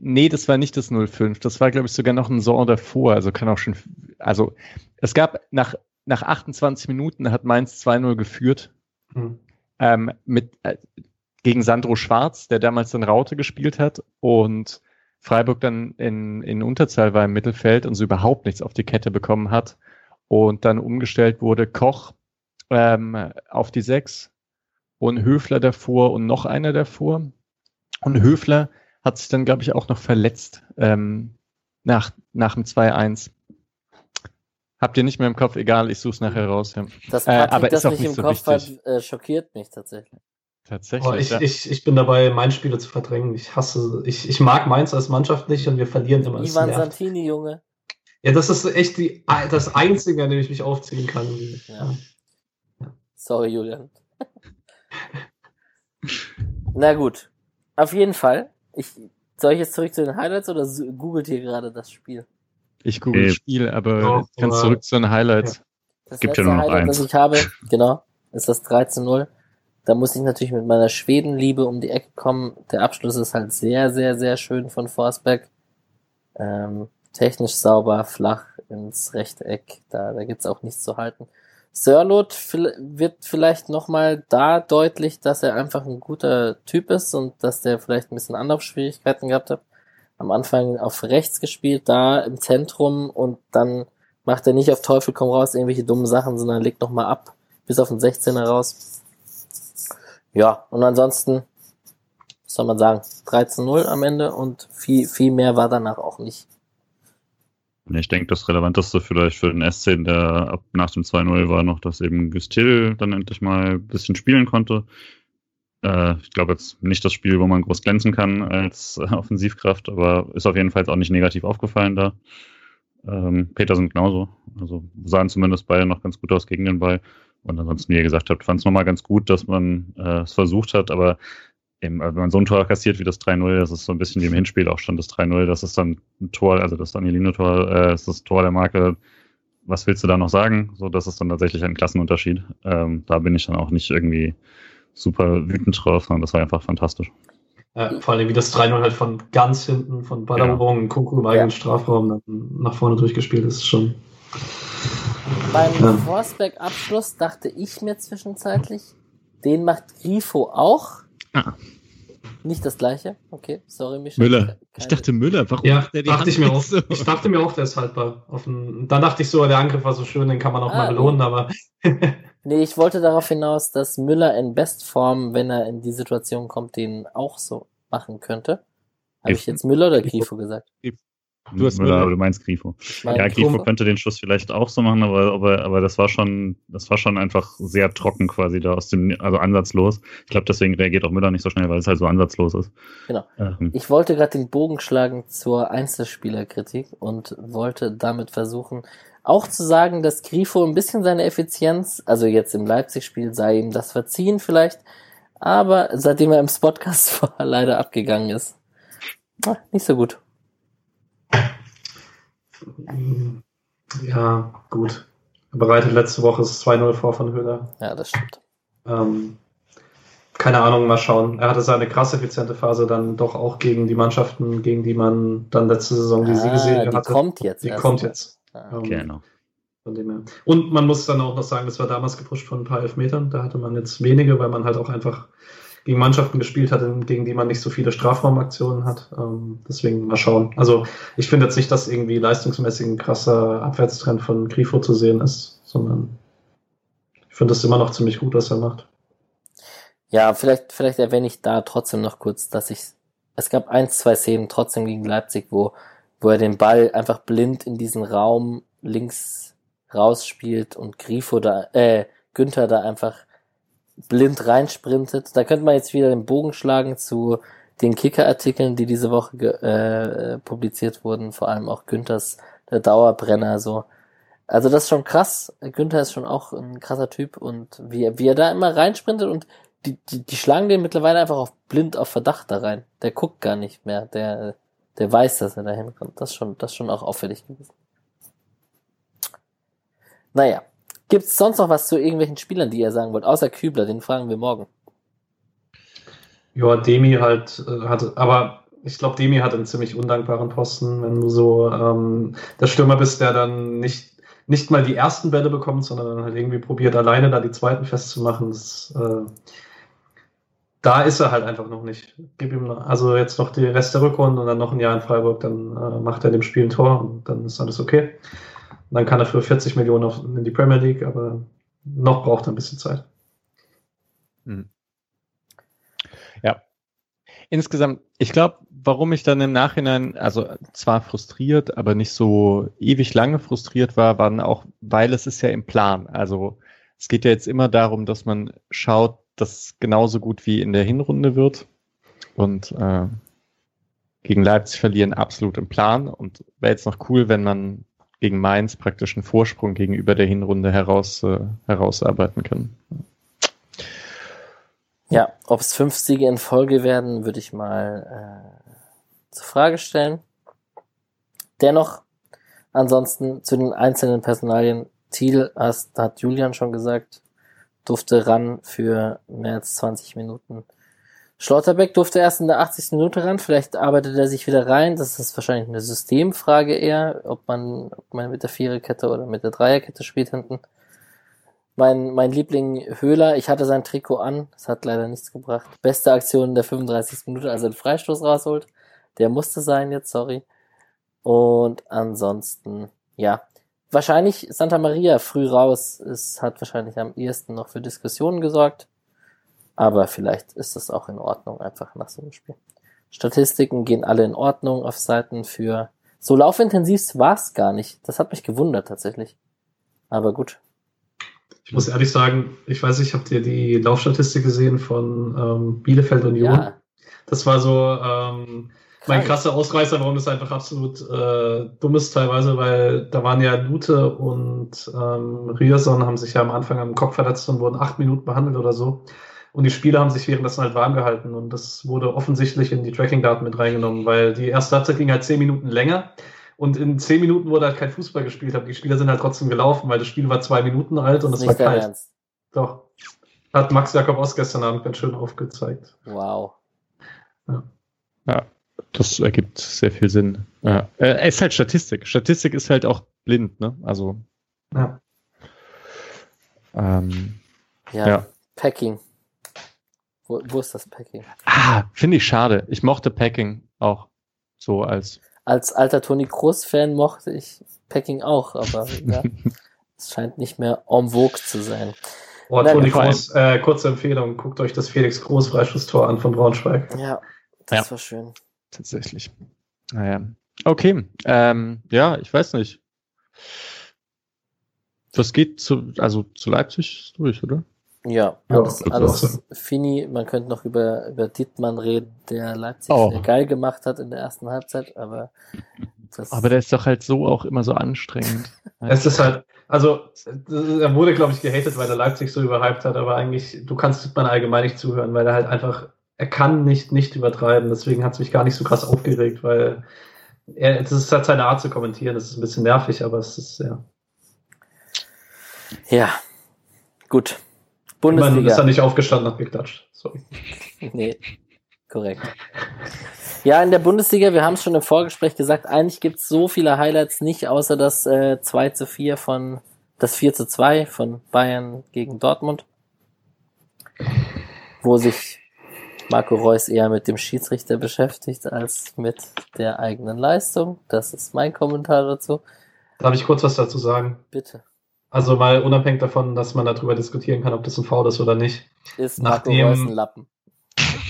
Nee, das war nicht das 05. Das war, glaube ich, sogar noch ein Saison davor. Also kann auch schon. Also es gab nach nach 28 Minuten hat Mainz 2-0 geführt. Mhm. Ähm, mit, äh, gegen Sandro Schwarz, der damals dann Raute gespielt hat und Freiburg dann in, in Unterzahl war im Mittelfeld und so überhaupt nichts auf die Kette bekommen hat und dann umgestellt wurde Koch ähm, auf die 6 und Höfler davor und noch einer davor. Und Höfler hat sich dann, glaube ich, auch noch verletzt ähm, nach, nach dem 2-1. Habt ihr nicht mehr im Kopf? Egal, ich suche es nachher raus. Ja. Das Patrick, äh, aber das ist nicht im so Kopf hat, äh, schockiert mich tatsächlich. Tatsächlich. Oh, ich, ja. ich, ich bin dabei, mein Spiele zu verdrängen. Ich hasse, ich, ich mag Mainz als Mannschaft nicht und wir verlieren immer. Ivan Santini, Junge. Ja, das ist echt die, das Einzige, an dem ich mich aufziehen kann. Ja. Ja. Sorry, Julian. (laughs) Na gut. Auf jeden Fall. Ich, soll ich jetzt zurück zu den Highlights oder googelt ihr gerade das Spiel? Ich google okay. Spiel, aber Doch, ganz zurück zu den Highlights. Das Gibt letzte ja Highlight, eins. das ich habe, genau, ist das 13-0. Da muss ich natürlich mit meiner Schwedenliebe um die Ecke kommen. Der Abschluss ist halt sehr, sehr, sehr schön von Forsberg. Ähm, technisch sauber, flach ins Rechteck. Da, da gibt's auch nichts zu halten. Sörlot wird vielleicht nochmal da deutlich, dass er einfach ein guter Typ ist und dass der vielleicht ein bisschen Anlaufschwierigkeiten gehabt hat am Anfang auf rechts gespielt, da im Zentrum und dann macht er nicht auf Teufel komm raus irgendwelche dummen Sachen, sondern legt nochmal ab, bis auf den 16er raus. Ja, und ansonsten, was soll man sagen, 13-0 am Ende und viel, viel mehr war danach auch nicht. Ich denke, das Relevanteste vielleicht für den S10, der ab nach dem 2-0 war noch, dass eben Gustil dann endlich mal ein bisschen spielen konnte. Äh, ich glaube jetzt nicht das Spiel, wo man groß glänzen kann als äh, (laughs) Offensivkraft, aber ist auf jeden Fall auch nicht negativ aufgefallen da. Ähm, Petersen genauso. Also sahen zumindest beide noch ganz gut aus gegen den Ball. Und ansonsten, wie ihr gesagt habt, fand es nochmal ganz gut, dass man äh, es versucht hat, aber eben, also wenn man so ein Tor kassiert wie das 3-0, das ist so ein bisschen wie im Hinspiel auch schon das 3-0, das ist dann ein Tor, also das Danielino-Tor, äh, ist das Tor der Marke. Was willst du da noch sagen? So, das ist dann tatsächlich ein Klassenunterschied. Ähm, da bin ich dann auch nicht irgendwie super wütend drauf, sondern das war einfach fantastisch. Ja, vor allem wie das 3-0 halt von ganz hinten, von Ballerung, ja. Kuku im eigenen ja. Strafraum dann nach vorne durchgespielt ist, schon. Beim ja. Forsberg-Abschluss dachte ich mir zwischenzeitlich, den macht Grifo auch. Ah. Nicht das gleiche? Okay, sorry, Michel. Müller. Keine... Ich dachte Müller, warum ja, macht der die dachte Hand ich mir auch. So? Ich dachte mir auch, der ist haltbar. Auf ein... Dann dachte ich so, der Angriff war so schön, den kann man auch ah, mal belohnen, aber. (laughs) Nee, ich wollte darauf hinaus, dass Müller in Bestform, wenn er in die Situation kommt, den auch so machen könnte. Habe ich jetzt Müller oder Grifo gesagt? Du hast Müller, aber du meinst Grifo. Ja, Grifo könnte den Schuss vielleicht auch so machen, aber, aber, aber das war schon, das war schon einfach sehr trocken quasi da aus dem, also ansatzlos. Ich glaube, deswegen reagiert auch Müller nicht so schnell, weil es halt so ansatzlos ist. Genau. Ähm. Ich wollte gerade den Bogen schlagen zur Einzelspielerkritik und wollte damit versuchen, auch zu sagen, dass Grifo ein bisschen seine Effizienz, also jetzt im Leipzig-Spiel sei ihm das verziehen vielleicht, aber seitdem er im Spotcast (laughs) war, leider abgegangen ist. Ah, nicht so gut. Ja, gut. Er bereitet letzte Woche das 2-0 vor von Höhler. Ja, das stimmt. Ähm, keine Ahnung, mal schauen. Er hatte seine krass effiziente Phase dann doch auch gegen die Mannschaften, gegen die man dann letzte Saison die Ah, Siegesserie die hatte. kommt jetzt Die kommt jetzt. Ah. Ähm, Genau. Von dem her. Und man muss dann auch noch sagen, das war damals gepusht von ein paar Elfmetern. Da hatte man jetzt wenige, weil man halt auch einfach gegen Mannschaften gespielt hat, gegen die man nicht so viele Strafraumaktionen hat. Ähm, deswegen mal schauen. Also ich finde jetzt nicht, dass irgendwie leistungsmäßig ein krasser Abwärtstrend von Grifo zu sehen ist, sondern ich finde es immer noch ziemlich gut, was er macht. Ja, vielleicht, vielleicht erwähne ich da trotzdem noch kurz, dass ich, es gab ein, zwei Szenen trotzdem gegen Leipzig, wo, wo er den Ball einfach blind in diesen Raum links rausspielt und Grifo da, äh, Günther da einfach blind reinsprintet. Da könnte man jetzt wieder den Bogen schlagen zu den Kicker-Artikeln, die diese Woche äh, publiziert wurden, vor allem auch Günthers der Dauerbrenner, so. Also das ist schon krass. Günther ist schon auch ein krasser Typ und wie, er- wie er da immer reinsprintet und die, die, die schlagen den mittlerweile einfach auf blind auf Verdacht da rein. Der guckt gar nicht mehr. Der, der weiß, dass er da hinkommt. Das ist schon, das ist schon auch auffällig gewesen. Naja. Gibt's sonst noch was zu irgendwelchen Spielern, die ihr sagen wollt? Außer Kübler, den fragen wir morgen. Ja, Demi halt äh, aber ich glaube, Demi hat einen ziemlich undankbaren Posten, wenn du so ähm, der Stürmer bist, der dann nicht, nicht mal die ersten Bälle bekommt, sondern dann halt irgendwie probiert, alleine da die zweiten festzumachen. Das, äh, da ist er halt einfach noch nicht. Gib ihm also jetzt noch die Rest der Rückrunde und dann noch ein Jahr in Freiburg, dann äh, macht er dem Spiel ein Tor und dann ist alles okay. Und dann kann er für 40 Millionen auf, in die Premier League, aber noch braucht er ein bisschen Zeit. Hm. Ja. Insgesamt, ich glaube, warum ich dann im Nachhinein, also zwar frustriert, aber nicht so ewig lange frustriert war, waren auch, weil es ist ja im Plan. Also es geht ja jetzt immer darum, dass man schaut, dass es genauso gut wie in der Hinrunde wird. Und äh, gegen Leipzig verlieren absolut im Plan. Und wäre jetzt noch cool, wenn man gegen Mainz praktisch einen Vorsprung gegenüber der Hinrunde heraus, äh, herausarbeiten kann. Ja, ob es fünf Siege in Folge werden, würde ich mal äh, zur Frage stellen. Dennoch, ansonsten zu den einzelnen Personalien, Thiel hast, hat Julian schon gesagt, durfte ran für mehr als 20 Minuten. Schlotterbeck durfte erst in der 80. Minute ran, vielleicht arbeitet er sich wieder rein. Das ist wahrscheinlich eine Systemfrage eher, ob man, ob man mit der Viererkette oder mit der Dreierkette spielt hinten. Mein, mein Liebling Höhler, ich hatte sein Trikot an, es hat leider nichts gebracht. Beste Aktion in der 35. Minute, als er den Freistoß rausholt. Der musste sein jetzt, sorry. Und ansonsten, ja, wahrscheinlich Santa Maria früh raus. Es hat wahrscheinlich am ehesten noch für Diskussionen gesorgt. Aber vielleicht ist das auch in Ordnung, einfach nach so einem Spiel. Statistiken gehen alle in Ordnung auf Seiten für. So laufintensiv war es gar nicht. Das hat mich gewundert tatsächlich. Aber gut. Ich muss ehrlich sagen, ich weiß nicht, habt ihr die Laufstatistik gesehen von ähm, Bielefeld Union? Ja, Das war so ähm, mein krasser Ausreißer, warum das einfach absolut äh, dumm ist teilweise, weil da waren ja Lute und ähm, Rierson haben sich ja am Anfang am Kopf verletzt und wurden acht Minuten behandelt oder so. Und die Spieler haben sich währenddessen halt warm gehalten und das wurde offensichtlich in die Tracking-Daten mit reingenommen, weil die erste Halbzeit ging halt zehn Minuten länger und in zehn Minuten wurde halt kein Fußball gespielt, aber die Spieler sind halt trotzdem gelaufen, weil das Spiel war zwei Minuten alt und Das es ist war kalt. Ernst. Doch. Hat Max Jakob Ost gestern Abend ganz schön aufgezeigt. Wow. Ja, das ergibt sehr viel Sinn. Ja. Äh, es ist halt Statistik. Statistik ist halt auch blind, ne? Also, Ja. ähm, Ja. Ja. Packing. Wo, wo ist das Packing? ah, finde ich schade. Ich mochte Packing auch so als, Als alter Toni Kroos-Fan mochte ich Packing auch, aber (laughs) ja, es scheint nicht mehr en vogue zu sein. Oh, Nein, Toni Groß, äh, kurze Empfehlung, guckt euch das Felix Groß Freischusstor an von Braunschweig. Ja, das Ja. war schön. tatsächlich. Naja. Okay. Ähm, ja, ich weiß nicht. Das geht zu, also zu Leipzig durch, oder? Ja, Ja, alles, alles fini. Man könnte noch über, über Dittmann reden, der Leipzig Oh. sehr geil gemacht hat in der ersten Halbzeit, aber das, Aber der ist doch halt so auch immer so anstrengend. (laughs) Es ist halt, also, er wurde, glaube ich, gehatet, weil er Leipzig so überhyped hat, aber eigentlich, du kannst man allgemein nicht zuhören, weil er halt einfach, er kann nicht, nicht übertreiben. Deswegen hat es mich gar nicht so krass aufgeregt, weil er, das ist halt seine Art zu kommentieren. Das ist ein bisschen nervig, aber es ist, ja. ja, gut. Man ist Bundesliga. da nicht aufgestanden, hat geklatscht. Sorry. (laughs) Nee, korrekt. Ja, in der Bundesliga, wir haben es schon im Vorgespräch gesagt, eigentlich gibt es so viele Highlights nicht, außer das äh, 2 zu 4 von, das 4 zu 2 von Bayern gegen Dortmund, wo sich Marco Reus eher mit dem Schiedsrichter beschäftigt als mit der eigenen Leistung. Das ist mein Kommentar dazu. Darf ich kurz was dazu sagen? Bitte. Also mal unabhängig davon, dass man darüber diskutieren kann, ob das ein Foul ist oder nicht. Ist Marco Nachdem- Reus ein Lappen?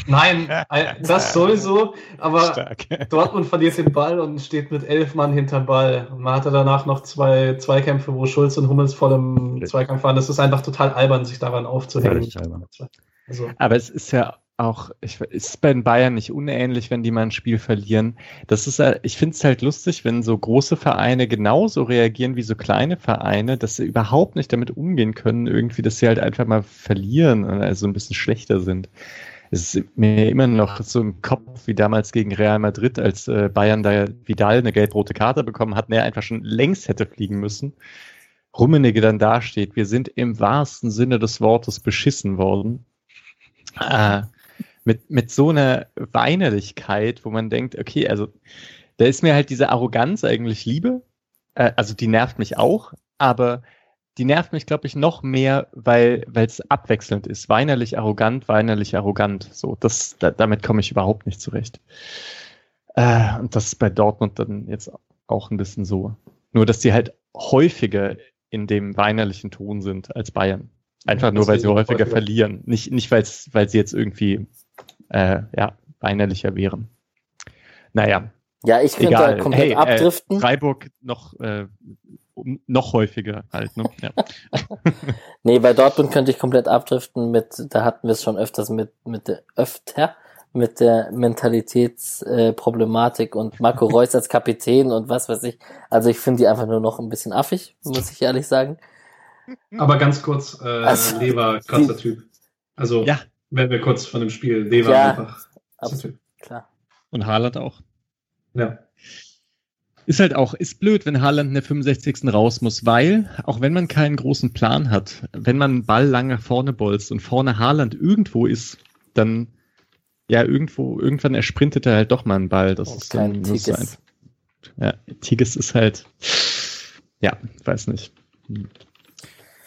Nein, (laughs) das sowieso, aber Stark. Dortmund verliert den Ball und steht mit elf Mann hinterm Ball. Und man hatte danach noch zwei Zweikämpfe, wo Schulz und Hummels voll im Zweikampf waren. Das ist einfach total albern, sich daran aufzuhängen. Völlig albern. Also, Aber es ist ja auch, ich, ist bei den Bayern nicht unähnlich, wenn die mal ein Spiel verlieren. Das ist, äh, ich finde es halt lustig, wenn so große Vereine genauso reagieren wie so kleine Vereine, dass sie überhaupt nicht damit umgehen können, irgendwie, dass sie halt einfach mal verlieren und also ein bisschen schlechter sind. Es ist mir immer noch so im Kopf wie damals gegen Real Madrid, als äh, Bayern da Vidal eine gelb-rote Karte bekommen hat, und er einfach schon längst hätte fliegen müssen. Rummenigge dann dasteht, wir sind im wahrsten Sinne des Wortes beschissen worden. Äh, mit, mit so einer Weinerlichkeit, wo man denkt, okay, also da ist mir halt diese Arroganz eigentlich Liebe. Äh, also die nervt mich auch, aber die nervt mich, glaube ich, noch mehr, weil es abwechselnd ist. Weinerlich arrogant, weinerlich arrogant. So, das, da, damit komme ich überhaupt nicht zurecht. Äh, und das ist bei Dortmund dann jetzt auch ein bisschen so. Nur, dass die halt häufiger in dem weinerlichen Ton sind als Bayern. Einfach nur, weil sie häufiger häufiger. verlieren. Nicht, nicht weil sie jetzt irgendwie äh, ja, weinerlicher wären. Naja, Ja, ich könnte egal. komplett Hey, äh, abdriften. Freiburg noch, äh, um- noch häufiger halt. Ne? Ja. (laughs) Nee, bei Dortmund könnte ich komplett abdriften mit, da hatten wir es schon öfters mit, mit der, öfter, mit der Mentalitätsproblematik äh, und Marco (laughs) Reus als Kapitän und was weiß ich. Also ich finde die einfach nur noch ein bisschen affig, muss ich ehrlich sagen. aber ganz kurz, äh, Also, Lever, krasser Typ. Also, Ja. Wenn wir kurz von dem Spiel, Lever Ja. einfach. Absolut, klar. Und Haaland auch. Ja. Ist halt auch, ist blöd, wenn Haaland in der 65. raus muss, weil, auch wenn man keinen großen Plan hat, wenn man einen Ball lange vorne bolzt und vorne Haaland irgendwo ist, dann, ja, irgendwo, irgendwann ersprintet er halt doch mal einen Ball. Das Und ist dann kein das ist so Tigges. einfach. Ja, Tigges ist halt, ja, weiß nicht.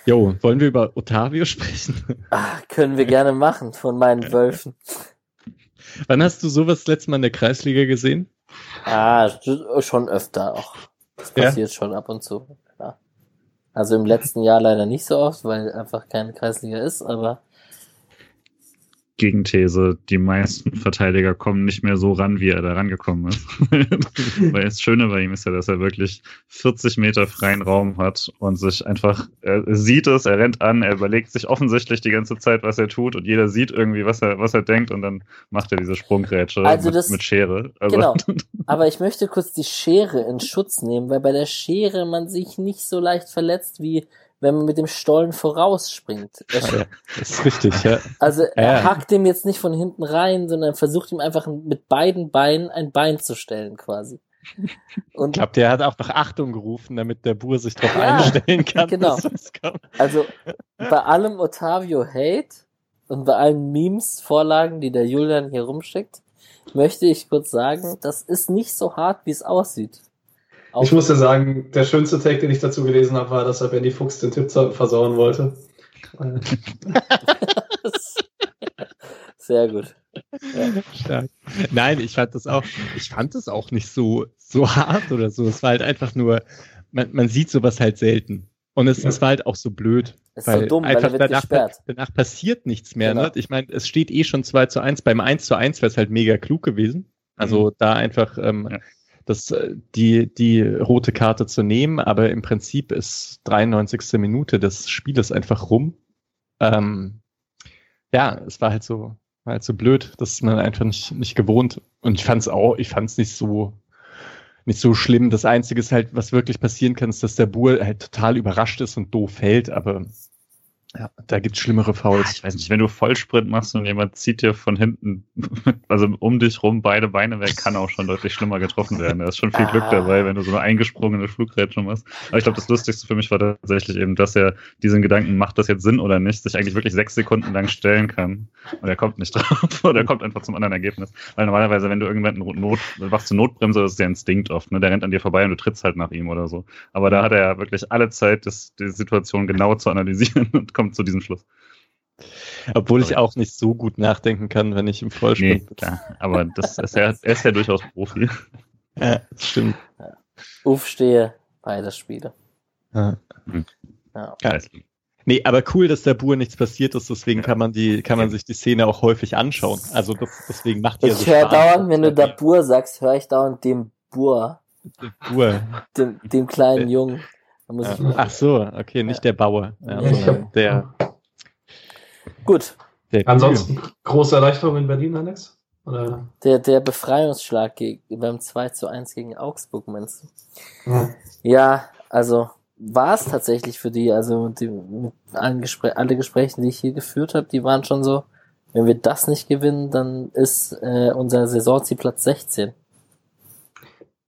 Jo, wollen wir über Otavio sprechen? Ah, können wir gerne machen von meinen Wölfen. Wann hast du sowas das letzte Mal in der Kreisliga gesehen? Ah, schon öfter auch. Das Ja? passiert schon ab und zu. Klar. Also im letzten Jahr leider nicht so oft, weil einfach keine Kreisliga ist, aber Gegenthese, die meisten Verteidiger kommen nicht mehr so ran, wie er da rangekommen ist. (laughs) Weil das Schöne bei ihm ist ja, dass er wirklich 40 Meter freien Raum hat und sich einfach, er sieht es, er rennt an, er überlegt sich offensichtlich die ganze Zeit, was er tut und jeder sieht irgendwie, was er, was er denkt und dann macht er diese Sprungrätsche Also mit, das- mit Schere. Also, Genau. (laughs) Aber ich möchte kurz die Schere in Schutz nehmen, weil bei der Schere man sich nicht so leicht verletzt, wie wenn man mit dem Stollen vorausspringt. Ja, das ist richtig, ja. Also er Ja. hackt dem jetzt nicht von hinten rein, sondern versucht ihm einfach mit beiden Beinen ein Bein zu stellen quasi. Ich Und glaube, der hat auch noch Achtung gerufen, damit der Bur sich darauf Ja, einstellen kann. (laughs) genau. also bei allem Otavio Hate und bei allen Memes, Vorlagen, die der Julian hier rumschickt, möchte ich kurz sagen, das ist nicht so hart, wie es aussieht. Auch- Ich muss ja sagen, der schönste Take, den ich dazu gelesen habe, war, dass er Benny Fuchs den Tipp versauen wollte. (laughs) Sehr gut. Stark. Nein, ich fand das auch, ich fand das auch nicht so, so hart oder so. Es war halt einfach nur, man, man sieht sowas halt selten. Und es, Ja. es war halt auch so blöd. Ist so dumm, weil er wird danach, gesperrt. danach passiert nichts mehr. Genau. Ne? Ich meine, es steht eh schon 2 zu 1. Beim 1 zu 1 wäre es halt mega klug gewesen. Also da einfach ähm, Ja. Das, äh, die, die rote Karte zu nehmen, aber im Prinzip ist 93. Minute des Spieles einfach rum. Ähm, ja, es war halt so, war halt so blöd, das ist man einfach nicht, nicht gewohnt. Und ich fand's auch, ich fand's nicht so, nicht so schlimm. Das Einzige ist halt, was wirklich passieren kann, ist, dass der Buhr halt total überrascht ist und doof fällt, aber Ja, da gibt's schlimmere Fouls. Ich weiß nicht, wenn du Vollsprint machst und jemand zieht dir von hinten, (laughs) also um dich rum beide Beine weg, kann auch schon deutlich schlimmer getroffen werden. Da ist schon viel Glück Ah. dabei, wenn du so eine eingesprungene Flugrätsche machst. Aber ich glaube, das Lustigste für mich war tatsächlich eben, dass er diesen Gedanken, macht das jetzt Sinn oder nicht, sich eigentlich wirklich sechs Sekunden lang stellen kann. Und er kommt nicht (laughs) drauf. Oder er kommt einfach zum anderen Ergebnis. Weil normalerweise, wenn du irgendwann Not, machst du Notbremse, das ist der Instinkt oft, ne? Der rennt an dir vorbei und du trittst halt nach ihm oder so. Aber da hat er ja wirklich alle Zeit, das, die Situation genau zu analysieren (laughs) und kommt zu diesem Schluss. Obwohl ich auch nicht so gut nachdenken kann, wenn ich im Nee, Vollsprint bin. klar. Aber das ist ja, er ist ja durchaus Profi. (laughs) Ja, das stimmt. Aufstehe, beide Spiele. Ja. Ja. Ja. Nee, aber cool, dass der Bur nichts passiert ist, deswegen Ja. kann man die, kann man sich die Szene auch häufig anschauen. Also das, deswegen macht ja Ich so höre dauernd, wenn du da Bur sagst, höre ich dauernd dem Bur, Bur. dem, dem kleinen Jungen. Da muss ich Ja. Ach so, okay, nicht der Bauer, ja, Ja, sondern der, Gut, der Ansonsten große Erleichterung in Berlin, Alex? Oder? der, der Befreiungsschlag gegen, beim 2 zu 1 gegen Augsburg, meinst du? Ja. Ja, also war es tatsächlich für die, also die, mit allen Gespräch, alle Gespräche, die ich hier geführt habe, die waren schon so, wenn wir das nicht gewinnen, dann ist äh, unser Saisonziel Platz 16.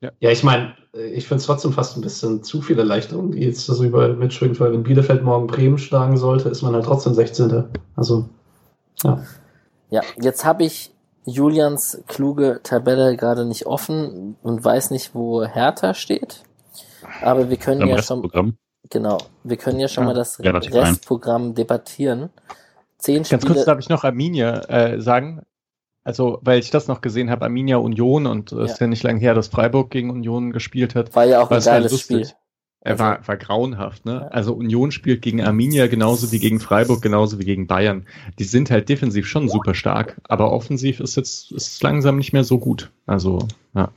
Ja, ich meine, ich finde es trotzdem fast ein bisschen zu viel Erleichterung, die jetzt so über mitschwingt, weil wenn Bielefeld morgen Bremen schlagen sollte, ist man halt trotzdem 16. Also, ja. Ja, jetzt habe ich Julians kluge Tabelle gerade nicht offen und weiß nicht, wo Hertha steht. Aber wir können ja schon, genau, wir können ja schon Ja, mal das. Restprogramm debattieren. Zehn Ganz kurz Spiele, darf ich noch Arminia äh, sagen. Also, weil ich das noch gesehen habe, Arminia Union und es Ja. ist ja nicht lange her, dass Freiburg gegen Union gespielt hat. war ja auch war ein halt geiles. Spiel. Er war, war grauenhaft, ne? Ja. Also Union spielt gegen Arminia genauso wie gegen Freiburg, genauso wie gegen Bayern. Die sind halt defensiv schon super stark, aber offensiv ist jetzt ist langsam nicht mehr so gut. Also, ja.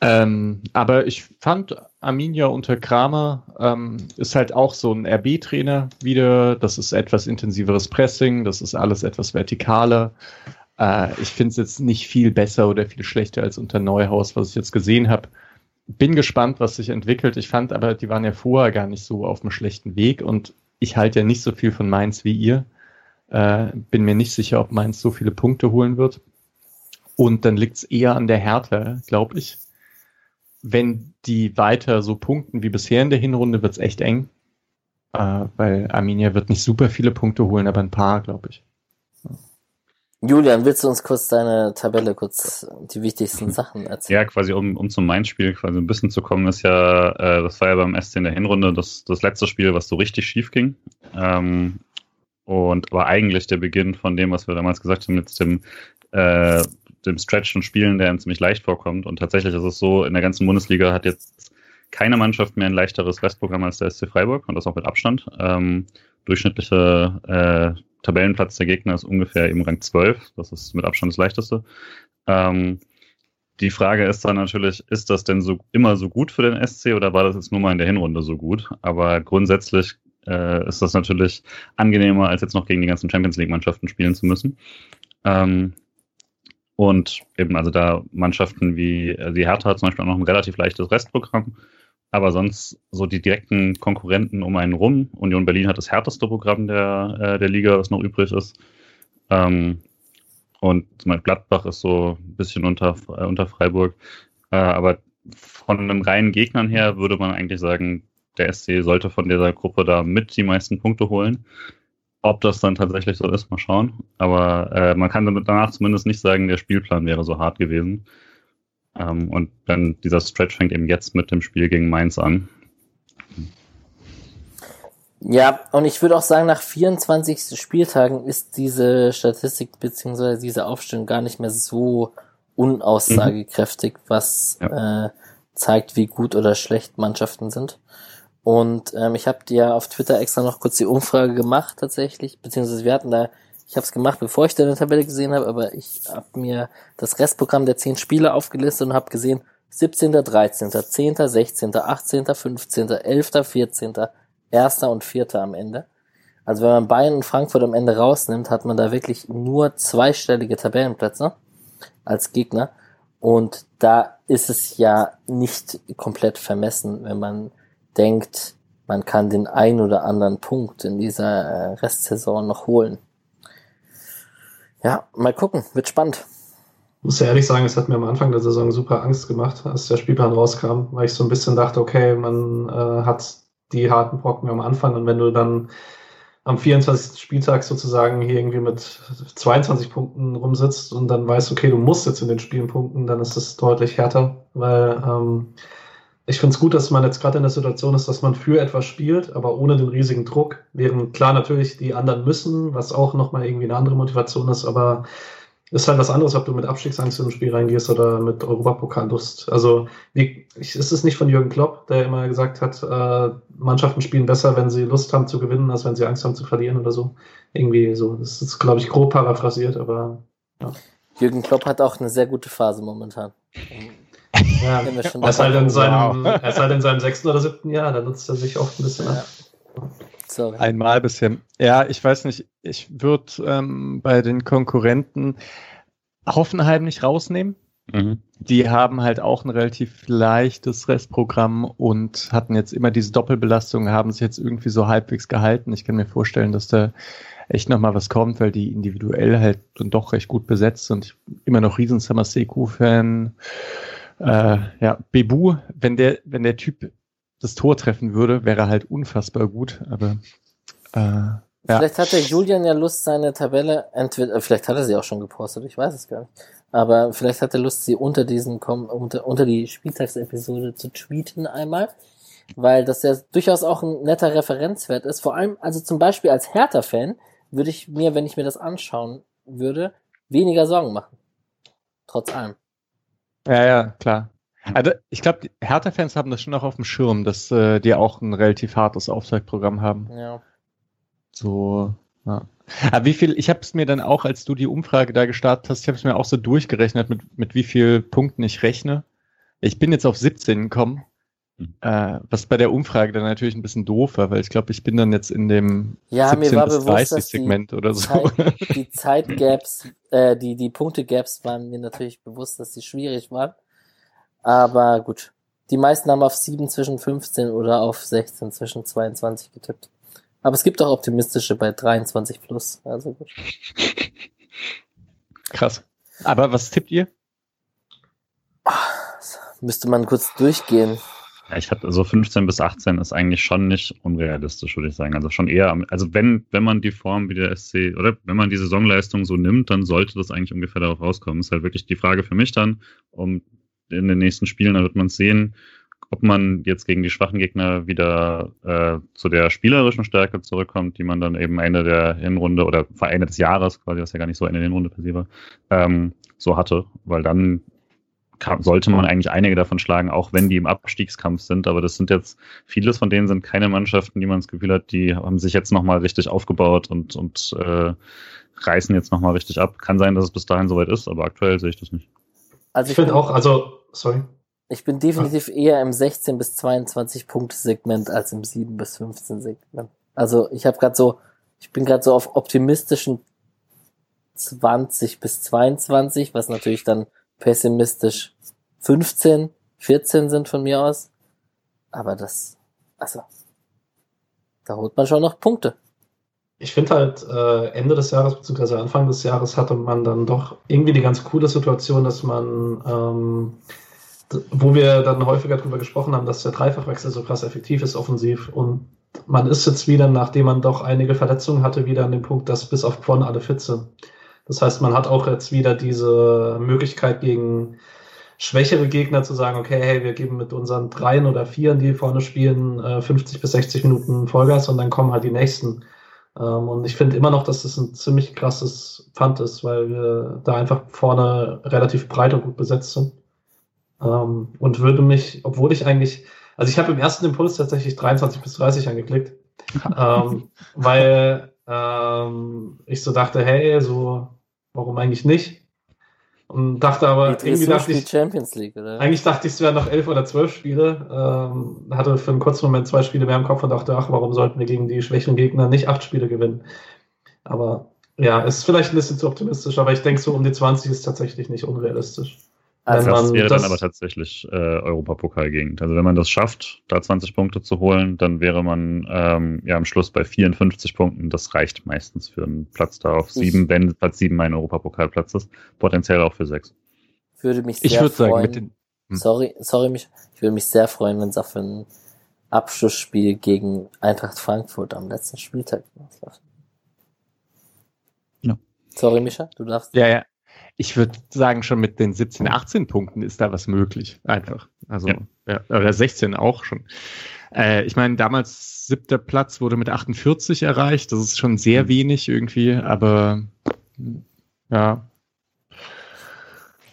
Ähm, aber ich fand Arminia unter Kramer ähm, ist halt auch so ein RB-Trainer wieder. Das ist etwas intensiveres Pressing, das ist alles etwas vertikaler. Äh, ich finde es jetzt nicht viel besser oder viel schlechter als unter Neuhaus, was ich jetzt gesehen habe bin gespannt, was sich entwickelt. Ich fand aber, die waren ja vorher gar nicht so auf einem schlechten Weg und ich halte ja nicht so viel von Mainz wie ihr. Äh, bin mir nicht sicher, ob Mainz so viele Punkte holen wird. Und dann liegt es eher an der Härte, glaube ich. Wenn die weiter so punkten wie bisher in der Hinrunde, wird es echt eng. Äh, weil Arminia wird nicht super viele Punkte holen, aber ein paar, glaube ich. Julian, willst du uns kurz deine Tabelle, kurz die wichtigsten (laughs) Sachen erzählen? Ja, quasi um, um zum Main-Spiel quasi ein bisschen zu kommen, ist ja, äh, das war ja beim SC in der Hinrunde das, das letzte Spiel, was so richtig schief ging. Ähm, und war eigentlich der Beginn von dem, was wir damals gesagt haben, jetzt dem, äh, dem Stretch und Spielen, der einem ziemlich leicht vorkommt. Und tatsächlich ist es so, in der ganzen Bundesliga hat jetzt keine Mannschaft mehr ein leichteres Restprogramm als der SC Freiburg und das auch mit Abstand. Ähm, durchschnittliche äh, Tabellenplatz der Gegner ist ungefähr eben Rang 12. Das ist mit Abstand das leichteste. Ähm, die Frage ist dann natürlich, ist das denn so immer so gut für den SC oder war das jetzt nur mal in der Hinrunde so gut? Aber grundsätzlich äh, ist das natürlich angenehmer, als jetzt noch gegen die ganzen Champions League-Mannschaften spielen zu müssen. Ähm, und eben, also da Mannschaften wie äh, die Hertha zum Beispiel auch noch ein relativ leichtes Restprogramm. Aber sonst so die direkten Konkurrenten um einen rum. Union Berlin hat das härteste Programm der, äh, der Liga, was noch übrig ist. Ähm, und zum Beispiel Gladbach ist so ein bisschen unter, äh, unter Freiburg. Äh, aber von den reinen Gegnern her würde man eigentlich sagen, der SC sollte von dieser Gruppe da mit die meisten Punkte holen. Ob das dann tatsächlich so ist, mal schauen. Aber äh, man kann danach zumindest nicht sagen, der Spielplan wäre so hart gewesen. Ähm, und dann dieser Stretch fängt eben jetzt mit dem Spiel gegen Mainz an. Ja, und ich würde auch sagen, nach 24 Spieltagen ist diese Statistik beziehungsweise diese Aufstellung gar nicht mehr so unaussagekräftig, was äh, zeigt, wie gut oder schlecht Mannschaften sind. Und ähm, ich habe dir auf Twitter extra noch kurz die Umfrage gemacht tatsächlich, beziehungsweise wir hatten da, ich habe es gemacht, bevor ich deine Tabelle gesehen habe, aber ich habe mir das Restprogramm der 10 Spiele aufgelistet und habe gesehen, 17., 13., 10., 16., 18., 15., 11., 14., 1. und 4. am Ende. Also wenn man Bayern und Frankfurt am Ende rausnimmt, hat man da wirklich nur zweistellige Tabellenplätze als Gegner. Und da ist es ja nicht komplett vermessen, wenn man denkt, man kann den ein oder anderen Punkt in dieser äh, Restsaison noch holen. Ja, mal gucken, wird spannend. Ich muss ja ehrlich sagen, es hat mir am Anfang der Saison super Angst gemacht, als der Spielplan rauskam, weil ich so ein bisschen dachte, okay, man äh, hat die harten Brocken am Anfang und wenn du dann am 24. Spieltag sozusagen hier irgendwie mit 22 Punkten rumsitzt und dann weißt, okay, du musst jetzt in den Spielen punkten, dann ist es deutlich härter, weil ähm, ich finde es gut, dass man jetzt gerade in der Situation ist, dass man für etwas spielt, aber ohne den riesigen Druck. Während klar natürlich die anderen müssen, was auch nochmal irgendwie eine andere Motivation ist, aber ist halt was anderes, ob du mit Abstiegsangst in ein Spiel reingehst oder mit Europapokallust. Also wie, ich, ist es nicht von Jürgen Klopp, der immer gesagt hat, äh, Mannschaften spielen besser, wenn sie Lust haben zu gewinnen, als wenn sie Angst haben zu verlieren oder so. Irgendwie so. Das ist, glaube ich, grob paraphrasiert, aber ja. Jürgen Klopp hat auch eine sehr gute Phase momentan. Ja, er, ist halt in seinem, wow. er ist halt in seinem sechsten oder siebten Jahr, da nutzt er sich oft ein bisschen ja. Sorry. Einmal bisher. Ja, ich weiß nicht, ich würde ähm, bei den Konkurrenten Hoffenheim nicht rausnehmen. Mhm. Die haben halt auch ein relativ leichtes Restprogramm und hatten jetzt immer diese Doppelbelastung, haben sich jetzt irgendwie so halbwegs gehalten. Ich kann mir vorstellen, dass da echt nochmal was kommt, weil die individuell halt dann doch recht gut besetzt sind. Ich bin immer noch riesen Samaseku-Fan. Äh, ja, Bebu, wenn der, wenn der Typ das Tor treffen würde, wäre halt unfassbar gut, aber äh, Vielleicht ja. hat der Julian ja Lust, seine Tabelle, entweder, äh, vielleicht hat er sie auch schon gepostet, ich weiß es gar nicht. Aber vielleicht hat er Lust, sie unter diesen, unter, unter die Spieltagsepisode zu tweeten einmal. Weil das ja durchaus auch ein netter Referenzwert ist. Vor allem, also zum Beispiel als Hertha-Fan würde ich mir, wenn ich mir das anschauen würde, weniger Sorgen machen. Trotz allem. Ja, ja, klar. Also ich glaube, Hertha-Fans haben das schon noch auf dem Schirm, dass äh, die auch ein relativ hartes Aufzeigprogramm haben. Ja. So, ja. Aber wie viel, ich habe es mir dann auch, als du die Umfrage da gestartet hast, ich habe es mir auch so durchgerechnet, mit, mit wie viel Punkten ich rechne. Ich bin jetzt auf 17 gekommen. Äh, was bei der Umfrage dann natürlich ein bisschen doof war, weil ich glaube, ich bin dann jetzt in dem ja, 17 mir war bis bewusst, 30 Segment oder so. Zeit, (laughs) die Zeitgaps, äh, die, die Punktegaps waren mir natürlich bewusst, dass sie schwierig waren. Aber gut. Die meisten haben auf 7 zwischen 15 oder auf 16 zwischen 22 getippt. Aber es gibt auch optimistische bei 23 plus. Also gut. (laughs) Krass. Aber was tippt ihr? Müsste man kurz durchgehen. Ich hatte also 15 bis 18 ist eigentlich schon nicht unrealistisch, würde ich sagen. Also schon eher, also wenn, wenn man die Form wie der SC oder wenn man die Saisonleistung so nimmt, dann sollte das eigentlich ungefähr darauf rauskommen. Ist halt wirklich die Frage für mich dann, um in den nächsten Spielen, dann wird man sehen, ob man jetzt gegen die schwachen Gegner wieder äh, zu der spielerischen Stärke zurückkommt, die man dann eben Ende der Hinrunde oder vor Ende des Jahres, quasi, was ja gar nicht so Ende der Hinrunde se war, ähm, so hatte, weil dann kann, sollte man eigentlich einige davon schlagen, auch wenn die im Abstiegskampf sind. Aber das sind jetzt, vieles von denen sind keine Mannschaften, die man das Gefühl hat, die haben sich jetzt nochmal richtig aufgebaut und, und äh, reißen jetzt nochmal richtig ab. Kann sein, dass es bis dahin soweit ist, aber aktuell sehe ich das nicht. Also ich, ich finde auch, also, sorry. Ich bin definitiv eher im 16 bis 22 Punkte Segment als im 7 bis 15 Segment. Also ich habe gerade so, ich bin gerade so auf optimistischen 20 bis 22, was natürlich dann pessimistisch 15, 14 sind von mir aus. Aber das, also, da holt man schon noch Punkte. Ich finde halt, äh, Ende des Jahres bzw. Anfang des Jahres hatte man dann doch irgendwie die ganz coole Situation, dass man ähm, wo wir dann häufiger darüber gesprochen haben, dass der Dreifachwechsel so krass effektiv ist offensiv. Und man ist jetzt wieder, nachdem man doch einige Verletzungen hatte, wieder an dem Punkt, dass bis auf Quan alle fit sind. Das heißt, man hat auch jetzt wieder diese Möglichkeit gegen schwächere Gegner zu sagen, okay, hey, wir geben mit unseren Dreien oder Vieren, die vorne spielen, 50 äh, bis 60 Minuten Vollgas und dann kommen halt die nächsten. Ähm, und ich finde immer noch, dass das ein ziemlich krasses Pfand ist, weil wir da einfach vorne relativ breit und gut besetzt sind. Ähm, und würde mich, obwohl ich eigentlich, also ich habe im ersten Impuls tatsächlich 23 bis 30 angeklickt, ähm, weil ich so dachte, hey, so, warum eigentlich nicht? Und dachte aber, irgendwie dachte ich, Champions League, oder? eigentlich dachte ich, es wären noch elf oder zwölf Spiele. Ähm, hatte für einen kurzen Moment zwei Spiele mehr im Kopf und dachte, ach, warum sollten wir gegen die schwächeren Gegner nicht acht Spiele gewinnen? Aber ja, ist vielleicht ein bisschen zu optimistisch, aber ich denke, so um die 20 ist tatsächlich nicht unrealistisch. Also, das man wäre das- dann aber tatsächlich äh, Europapokal-Gegend. Also wenn man das schafft, da 20 Punkte zu holen, dann wäre man ähm, ja am Schluss bei 54 Punkten. Das reicht meistens für einen Platz da auf Ich- sieben, wenn Platz sieben ein Europapokalplatz ist. Potenziell auch für sechs. würde mich Ich sehr würde sagen, freuen. mit den, Hm. sorry, sorry, mich, ich würde mich sehr freuen, wenn es auf ein Abschlussspiel gegen Eintracht Frankfurt am letzten Spieltag läuft. Ja. Sorry, Micha, du darfst. ja, ja. Ich würde sagen, schon mit den 17, 18 Punkten ist da was möglich. Einfach. Also, Ja. ja. oder 16 auch schon. Äh, ich meine, damals siebter Platz wurde mit 48 erreicht. Das ist schon sehr Mhm. wenig irgendwie, aber ja,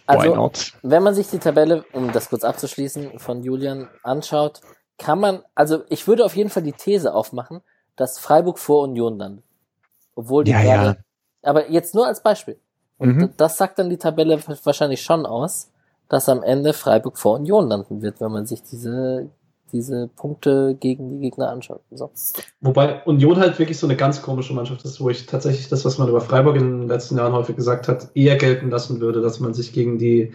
Also, wenn man sich die Tabelle, um das kurz abzuschließen, von Julian anschaut, kann man, also ich würde auf jeden Fall die These aufmachen, dass Freiburg vor Union landet. Obwohl die Ja, gerade, aber jetzt nur als Beispiel. Und Mhm. das sagt dann die Tabelle wahrscheinlich schon aus, dass am Ende Freiburg vor Union landen wird, wenn man sich diese, diese Punkte gegen die Gegner anschaut. So. Wobei Union halt wirklich so eine ganz komische Mannschaft ist, wo ich tatsächlich das, was man über Freiburg in den letzten Jahren häufig gesagt hat, eher gelten lassen würde, dass man sich gegen die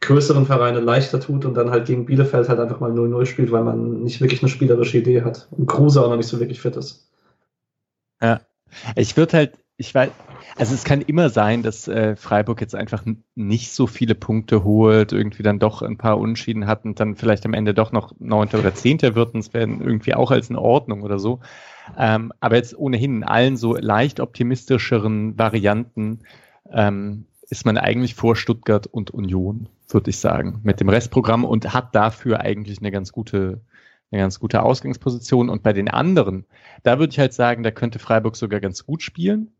größeren Vereine leichter tut und dann halt gegen Bielefeld halt einfach mal 0-0 spielt, weil man nicht wirklich eine spielerische Idee hat und Kruse auch noch nicht so wirklich fit ist. Ich würde halt, ich weiß, also es kann immer sein, dass äh, Freiburg jetzt einfach nicht so viele Punkte holt, irgendwie dann doch ein paar Unschieden hat und dann vielleicht am Ende doch noch Neunter oder Zehnter wird und es werden irgendwie auch als in Ordnung oder so. Ähm, aber jetzt ohnehin in allen so leicht optimistischeren Varianten ähm, ist man eigentlich vor Stuttgart und Union, würde ich sagen, mit dem Restprogramm und hat dafür eigentlich eine ganz gute, eine ganz gute Ausgangsposition. Und bei den anderen, da würde ich halt sagen, da könnte Freiburg sogar ganz gut spielen.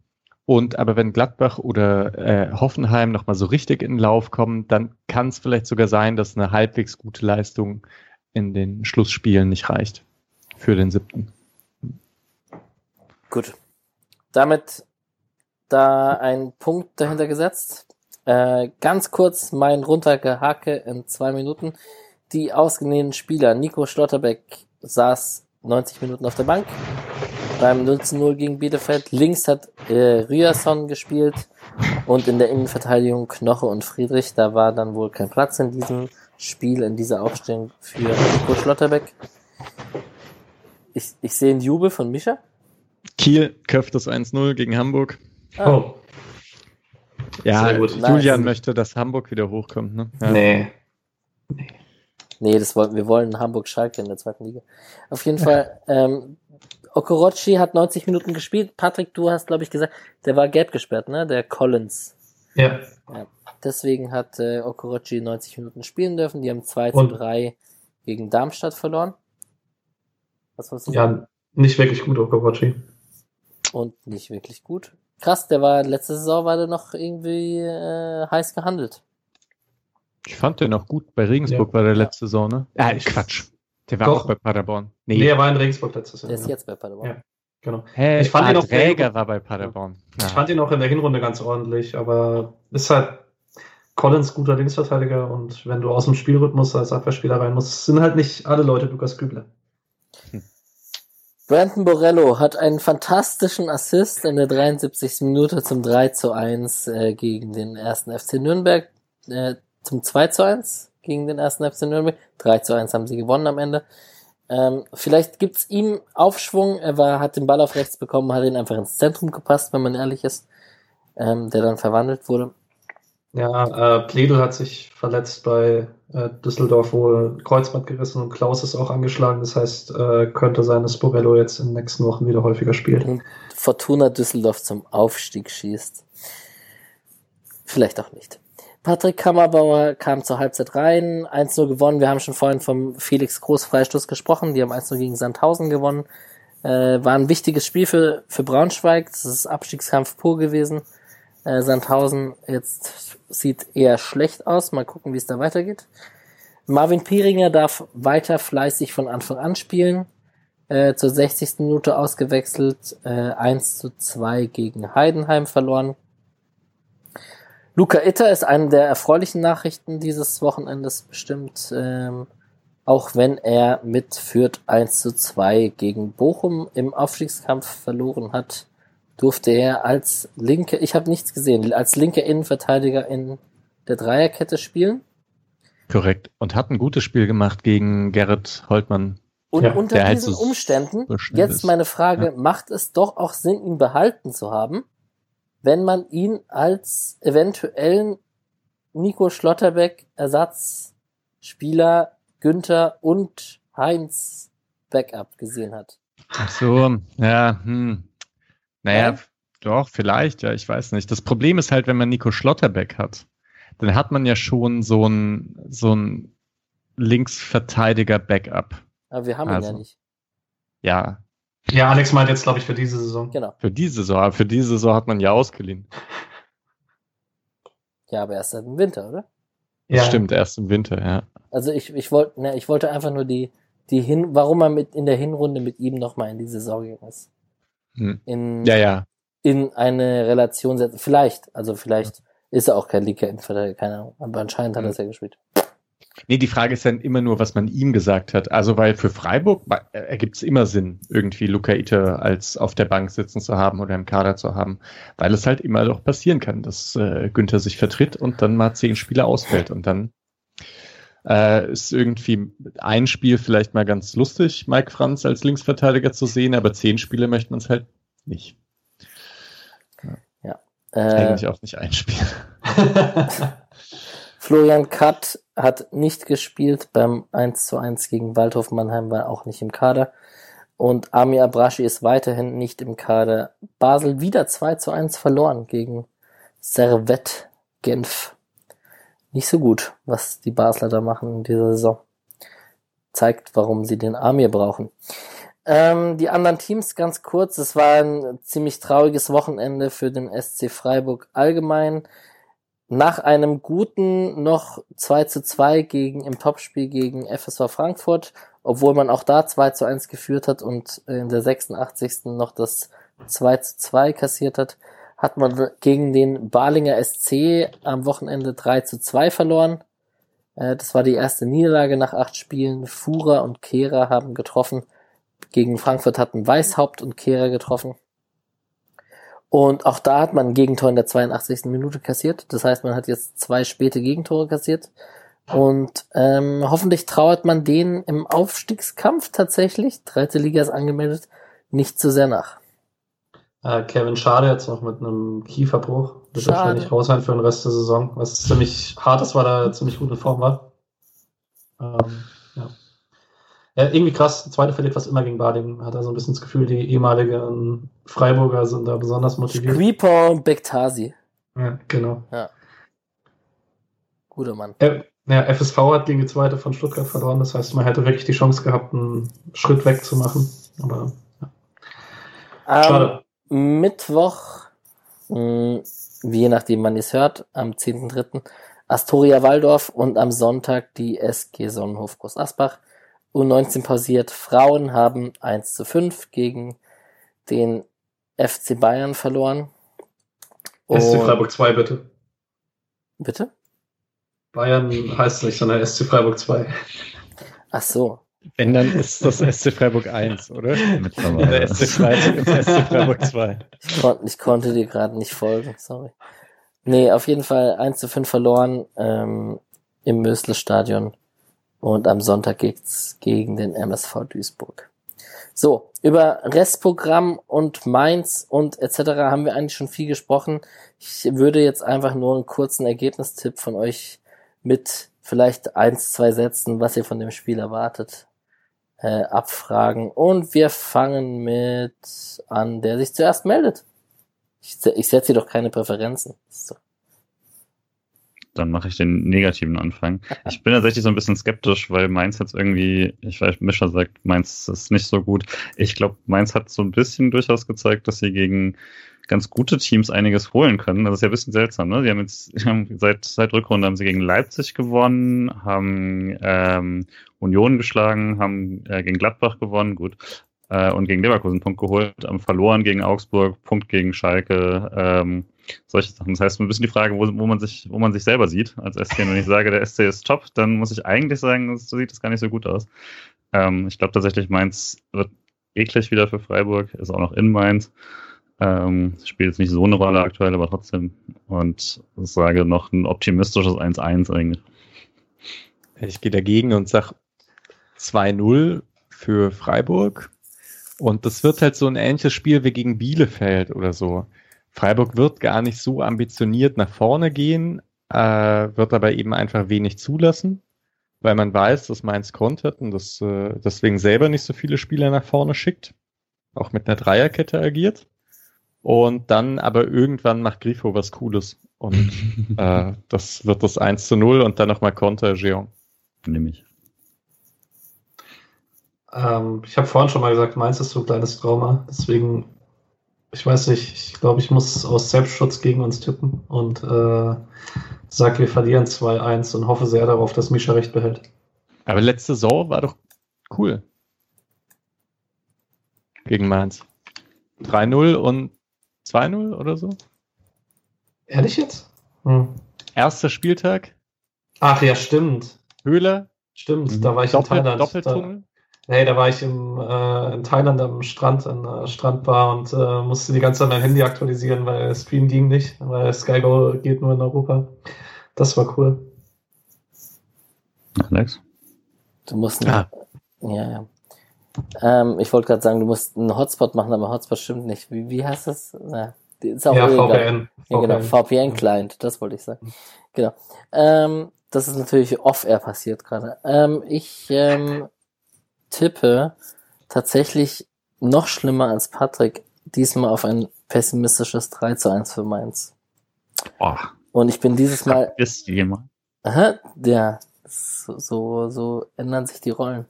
Und aber wenn Gladbach oder äh, Hoffenheim nochmal so richtig in den Lauf kommen, dann kann es vielleicht sogar sein, dass eine halbwegs gute Leistung in den Schlussspielen nicht reicht für den siebten. Gut. Damit da ein Punkt dahinter gesetzt. Äh, ganz kurz mein runtergehake in zwei Minuten. Die ausgeliehenen Spieler. Nico Schlotterbeck saß 90 Minuten auf der Bank. Beim 0 zu 0 gegen Bielefeld. Links hat äh, Ryerson gespielt. Und in der Innenverteidigung Knoche und Friedrich. Da war dann wohl kein Platz in diesem Spiel, in dieser Aufstellung für Nico Schlotterbeck. Ich, ich sehe einen Jubel von Mischa. Kiel köpft das 1-0 gegen Hamburg. Ah. Oh, Ja. Julian Nice. möchte, dass Hamburg wieder hochkommt. Ne? Ja. nee. Nee, das wollten, wir wollen Hamburg-Schalke in der zweiten Liga. Auf jeden (laughs) Fall, ähm, Okorochi hat 90 Minuten gespielt. Patrick, du hast, glaube ich, gesagt, der war gelb gesperrt, ne? Der Collins. Ja, Deswegen hat äh, Okorochi 90 Minuten spielen dürfen. Die haben 2 zu Und- 3 gegen Darmstadt verloren. Was du ja, nicht wirklich gut, Okawachi. Und nicht wirklich gut. Krass, der war, letzte Saison war der noch irgendwie äh, heiß gehandelt. Ich fand den auch gut. Bei Regensburg Ja. war der letzte Saison, ne? Ah, Quatsch. Der war Doch. auch bei Paderborn. Nee, er war in Regensburg letztes Jahr. Der ist ja. jetzt bei Paderborn. Ja. Genau. Hä, Ich fand ah, ihn auch sehr Träger war bei Paderborn. Ich Ja. fand ihn auch in der Hinrunde ganz ordentlich, aber ist halt Collins guter Linksverteidiger und wenn du aus dem Spielrhythmus als Abwehrspieler rein musst, sind halt nicht alle Leute Lukas Kübler. Brandon Borello hat einen fantastischen Assist in der 73. Minute zum 3 zu 1 äh, gegen den ersten FC Nürnberg, äh, zum 2 zu 1 gegen den ersten FC Nürnberg. 3 zu 1 haben sie gewonnen am Ende. Ähm, vielleicht gibt's ihm Aufschwung. Er war, hat den Ball auf rechts bekommen, hat ihn einfach ins Zentrum gepasst, wenn man ehrlich ist, ähm, der dann verwandelt wurde. Ja, äh, Pledel hat sich verletzt bei äh, Düsseldorf wohl Kreuzband gerissen und Klaus ist auch angeschlagen. Das heißt, äh, könnte sein, dass Borello jetzt in den nächsten Wochen wieder häufiger spielt. Und Fortuna Düsseldorf zum Aufstieg schießt. Vielleicht auch nicht. Patrick Kammerbauer kam zur Halbzeit rein, 1-0 gewonnen. Wir haben schon vorhin vom Felix Groß Freistoß gesprochen. Die haben 1-0 gegen Sandhausen gewonnen. Äh, war ein wichtiges Spiel für, für Braunschweig. Das ist Abstiegskampf pur gewesen. Äh, Sandhausen jetzt sieht eher schlecht aus. Mal gucken, wie es da weitergeht. Marvin Pieringer darf weiter fleißig von Anfang an spielen. Äh, zur 60. Minute ausgewechselt, äh, 1 zu 2 gegen Heidenheim verloren. Luca Itter ist eine der erfreulichen Nachrichten dieses Wochenendes bestimmt, ähm, auch wenn er mit Fürth 1 zu 2 gegen Bochum im Aufstiegskampf verloren hat, durfte er als linke, ich habe nichts gesehen, als linker Innenverteidiger in der Dreierkette spielen. Korrekt. Und hat ein gutes Spiel gemacht gegen Gerrit Holtmann. Und Ja, unter der halt diesen so Umständen, so schnell jetzt meine Frage, macht es doch auch Sinn, ihn behalten zu haben, wenn man ihn als eventuellen Nico Schlotterbeck Ersatzspieler Günther und Heinz Backup gesehen hat? Ach so, ja, hm. Naja, Ja? doch, vielleicht, ja, ich weiß nicht. Das Problem ist halt, wenn man Nico Schlotterbeck hat, dann hat man ja schon so ein, so ein Linksverteidiger-Backup. Aber wir haben ihn ja Also. nicht. Ja, Ja, Alex meint jetzt, glaube ich, für diese Saison. Genau. für diese Saison, aber für diese Saison hat man ja ausgeliehen. Ja, aber erst seit dem Winter, oder? Das stimmt, erst im Winter, ja. Also ich, ich wollte, ne, ich wollte einfach nur die, die hin, warum man mit in der Hinrunde mit ihm nochmal in die Saison gegangen ist. Hm. In, Ja, ja. in eine Relation setzen. Vielleicht, also vielleicht ist er auch kein linker Innenverteidiger, keine Ahnung. Aber anscheinend hat er es ja gespielt. Nee, die Frage ist dann immer nur, was man ihm gesagt hat. Also, weil für Freiburg äh, ergibt es immer Sinn, irgendwie Luca Ite als auf der Bank sitzen zu haben oder im Kader zu haben, weil es halt immer doch passieren kann, dass äh, Günther sich vertritt und dann mal zehn Spieler ausfällt und dann äh, ist irgendwie ein Spiel vielleicht mal ganz lustig, Mike Franz als Linksverteidiger zu sehen, aber zehn Spiele möchte man es halt nicht. Äh, Eigentlich auch nicht einspielen. (laughs) (laughs) Florian Katt hat nicht gespielt beim 1 zu 1 gegen Waldhof Mannheim, war auch nicht im Kader. Und Ami Abrashi ist weiterhin nicht im Kader. Basel wieder 2 zu 1 verloren gegen Servette Genf. Nicht so gut, was die Basler da machen in dieser Saison. Zeigt, warum sie den Amir brauchen. Ähm, die anderen Teams ganz kurz. Es war ein ziemlich trauriges Wochenende für den SC Freiburg allgemein. Nach einem guten noch 2 zu 2 gegen, im Topspiel gegen FSV Frankfurt, obwohl man auch da 2 zu 1 geführt hat und in der 86. noch das 2 zu 2 kassiert hat, hat man gegen den Balinger SC am Wochenende 3 zu 2 verloren. Äh, Das war die erste Niederlage nach acht Spielen. Fuhrer und Kehrer haben getroffen. Gegen Frankfurt hatten Weishaupt und Kehrer getroffen. Und auch da hat man ein Gegentor in der 82. Minute kassiert. Das heißt, man hat jetzt zwei späte Gegentore kassiert. Und ähm, hoffentlich trauert man denen im Aufstiegskampf tatsächlich, dritte Liga ist angemeldet, nicht zu sehr nach. Äh, Kevin Schade jetzt noch mit einem Kieferbruch. Wird Schade. wahrscheinlich raus sein für den Rest der Saison. Was ziemlich hart ist, weil er ziemlich gut in Form war. Ähm, ja. ja. Irgendwie krass. Zweite verliert fast immer gegen Bading. Hat er so ein bisschen das Gefühl, die ehemaligen Freiburger sind da besonders motiviert. Squeeper und Bektasi. Ja, genau. Guter Mann. Äh, ja, FSV hat gegen die zweite von Stuttgart verloren. Das heißt, man hätte wirklich die Chance gehabt, einen Schritt wegzumachen. Aber Am schade. Mittwoch, mh, je nachdem man es hört, am 10.3. Astoria Waldorf und am Sonntag die SG Sonnenhof Groß Asbach. U19 pausiert. Frauen haben 1 zu 5 gegen den FC Bayern verloren. SC Freiburg 2, bitte. Bitte? Bayern heißt es nicht, sondern SC Freiburg 2. Ach so. Wenn, dann ist das SC Freiburg 1, oder? Der SC Freiburg SC Freiburg 2. Ich, kon ich konnte dir gerade nicht folgen, sorry. Nee, auf jeden Fall 1 zu 5 verloren ähm, im Mösle-Stadion. Und am Sonntag geht's gegen den MSV Duisburg. So, über Restprogramm und Mainz und etc. haben wir eigentlich schon viel gesprochen. Ich würde jetzt einfach nur einen kurzen Ergebnistipp von euch mit vielleicht eins, zwei Sätzen, was ihr von dem Spiel erwartet, äh, abfragen. Und wir fangen mit an, der sich zuerst meldet. Ich, ich setze doch keine Präferenzen. Doch- Dann mache ich den negativen Anfang. (laughs) Ich bin tatsächlich so ein bisschen skeptisch, weil Mainz jetzt irgendwie, ich weiß, Mischer sagt, Mainz ist nicht so gut. Ich glaube, Mainz hat so ein bisschen durchaus gezeigt, dass sie gegen ganz gute Teams einiges holen können. Das ist ja ein bisschen seltsam, ne? Die haben jetzt (laughs) haben seit, seit Rückrunde haben sie gegen Leipzig gewonnen, haben ähm, Union geschlagen, haben äh, gegen Gladbach gewonnen, gut. Äh, und gegen Leverkusen Punkt geholt, haben verloren gegen Augsburg, Punkt gegen Schalke, ähm, solche Sachen. Das heißt, ein bisschen die Frage, wo, wo man sich, wo man sich selber sieht als SC. Und wenn ich sage, der SC ist top, dann muss ich eigentlich sagen, so sieht das gar nicht so gut aus. Ähm, ich glaube tatsächlich, Mainz wird eklig wieder für Freiburg, ist auch noch in Mainz. Ähm, spielt jetzt nicht so eine Rolle aktuell, aber trotzdem. Und sage noch ein optimistisches 1-1 eigentlich. Ich gehe dagegen und sag 2-0 für Freiburg. Und das wird halt so ein ähnliches Spiel wie gegen Bielefeld oder so. Freiburg wird gar nicht so ambitioniert nach vorne gehen, äh, wird aber eben einfach wenig zulassen, weil man weiß, dass Mainz kontert und das, äh, deswegen selber nicht so viele Spieler nach vorne schickt, auch mit einer Dreierkette agiert. Und dann aber irgendwann macht Grifo was Cooles. Und (laughs) äh, das wird das 1 zu 0 und dann nochmal Konter Jeong. Nehme ich. Ähm, ich habe vorhin schon mal gesagt, Mainz ist so ein kleines Trauma. Deswegen, ich weiß nicht, ich glaube, ich muss aus Selbstschutz gegen uns tippen und äh, sage, wir verlieren 2-1 und hoffe sehr darauf, dass Misha recht behält. Aber letzte Saison war doch cool. Gegen Mainz. 3-0 und 2-0 oder so? Ehrlich jetzt? Hm. Erster Spieltag. Ach ja, stimmt. Höhler. Stimmt, mhm. da war ich Doppel, in Thailand. Doppeltunnel. Hey, da war ich im, äh, in Thailand am Strand, an der Strandbar und äh, musste die ganze Zeit mein Handy aktualisieren, weil Stream ging nicht, weil SkyGo geht nur in Europa. Das war cool. Alex? Du musst. Ah. Ja, ja. Ähm, ich wollte gerade sagen, du musst einen Hotspot machen, aber Hotspot stimmt nicht. Wie, wie heißt das? Na, ist auch ja, VPN. Ja, genau, VPN-Client, das wollte ich sagen. Genau. Ähm, das ist natürlich off-air passiert gerade. Ähm, ich ähm, tippe tatsächlich noch schlimmer als Patrick diesmal auf ein pessimistisches 3 zu 1 für Mainz. Oh. Und ich bin dieses Mal. Ist jemand? Aha, ja, so, so, so ändern sich die Rollen.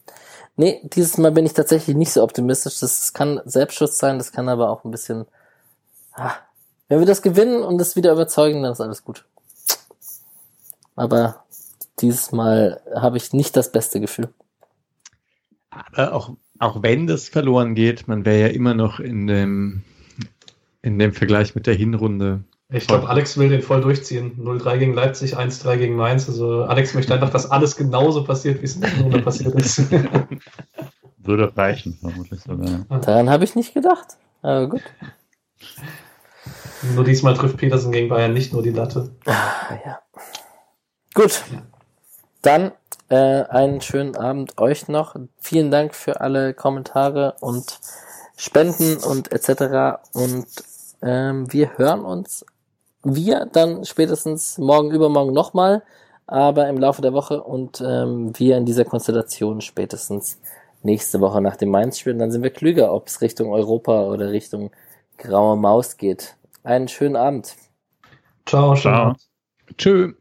Nee, dieses Mal bin ich tatsächlich nicht so optimistisch. Das kann Selbstschutz sein, das kann aber auch ein bisschen. Ah, wenn wir das gewinnen und es wieder überzeugen, dann ist alles gut. Aber dieses Mal habe ich nicht das beste Gefühl. Aber auch, auch wenn das verloren geht, man wäre ja immer noch in dem, in dem Vergleich mit der Hinrunde ich glaube, Alex will den voll durchziehen. 0-3 gegen Leipzig, 1-3 gegen Mainz. Also Alex möchte einfach, dass alles genauso passiert, wie es in der Runde (laughs) passiert ist. (laughs) Würde reichen, vermutlich sogar. Daran habe ich nicht gedacht. Aber gut. Nur diesmal trifft Petersen gegen Bayern nicht nur die Latte. Ah, ja. Gut. Dann äh, einen schönen Abend euch noch. Vielen Dank für alle Kommentare und Spenden und etc. Und ähm, wir hören uns wir dann spätestens morgen, übermorgen nochmal, aber im Laufe der Woche und ähm, wir in dieser Konstellation spätestens nächste Woche nach dem Mainz-Spiel. Dann sind wir klüger, ob es Richtung Europa oder Richtung graue Maus geht. Einen schönen Abend. Ciao, ciao. Tschö.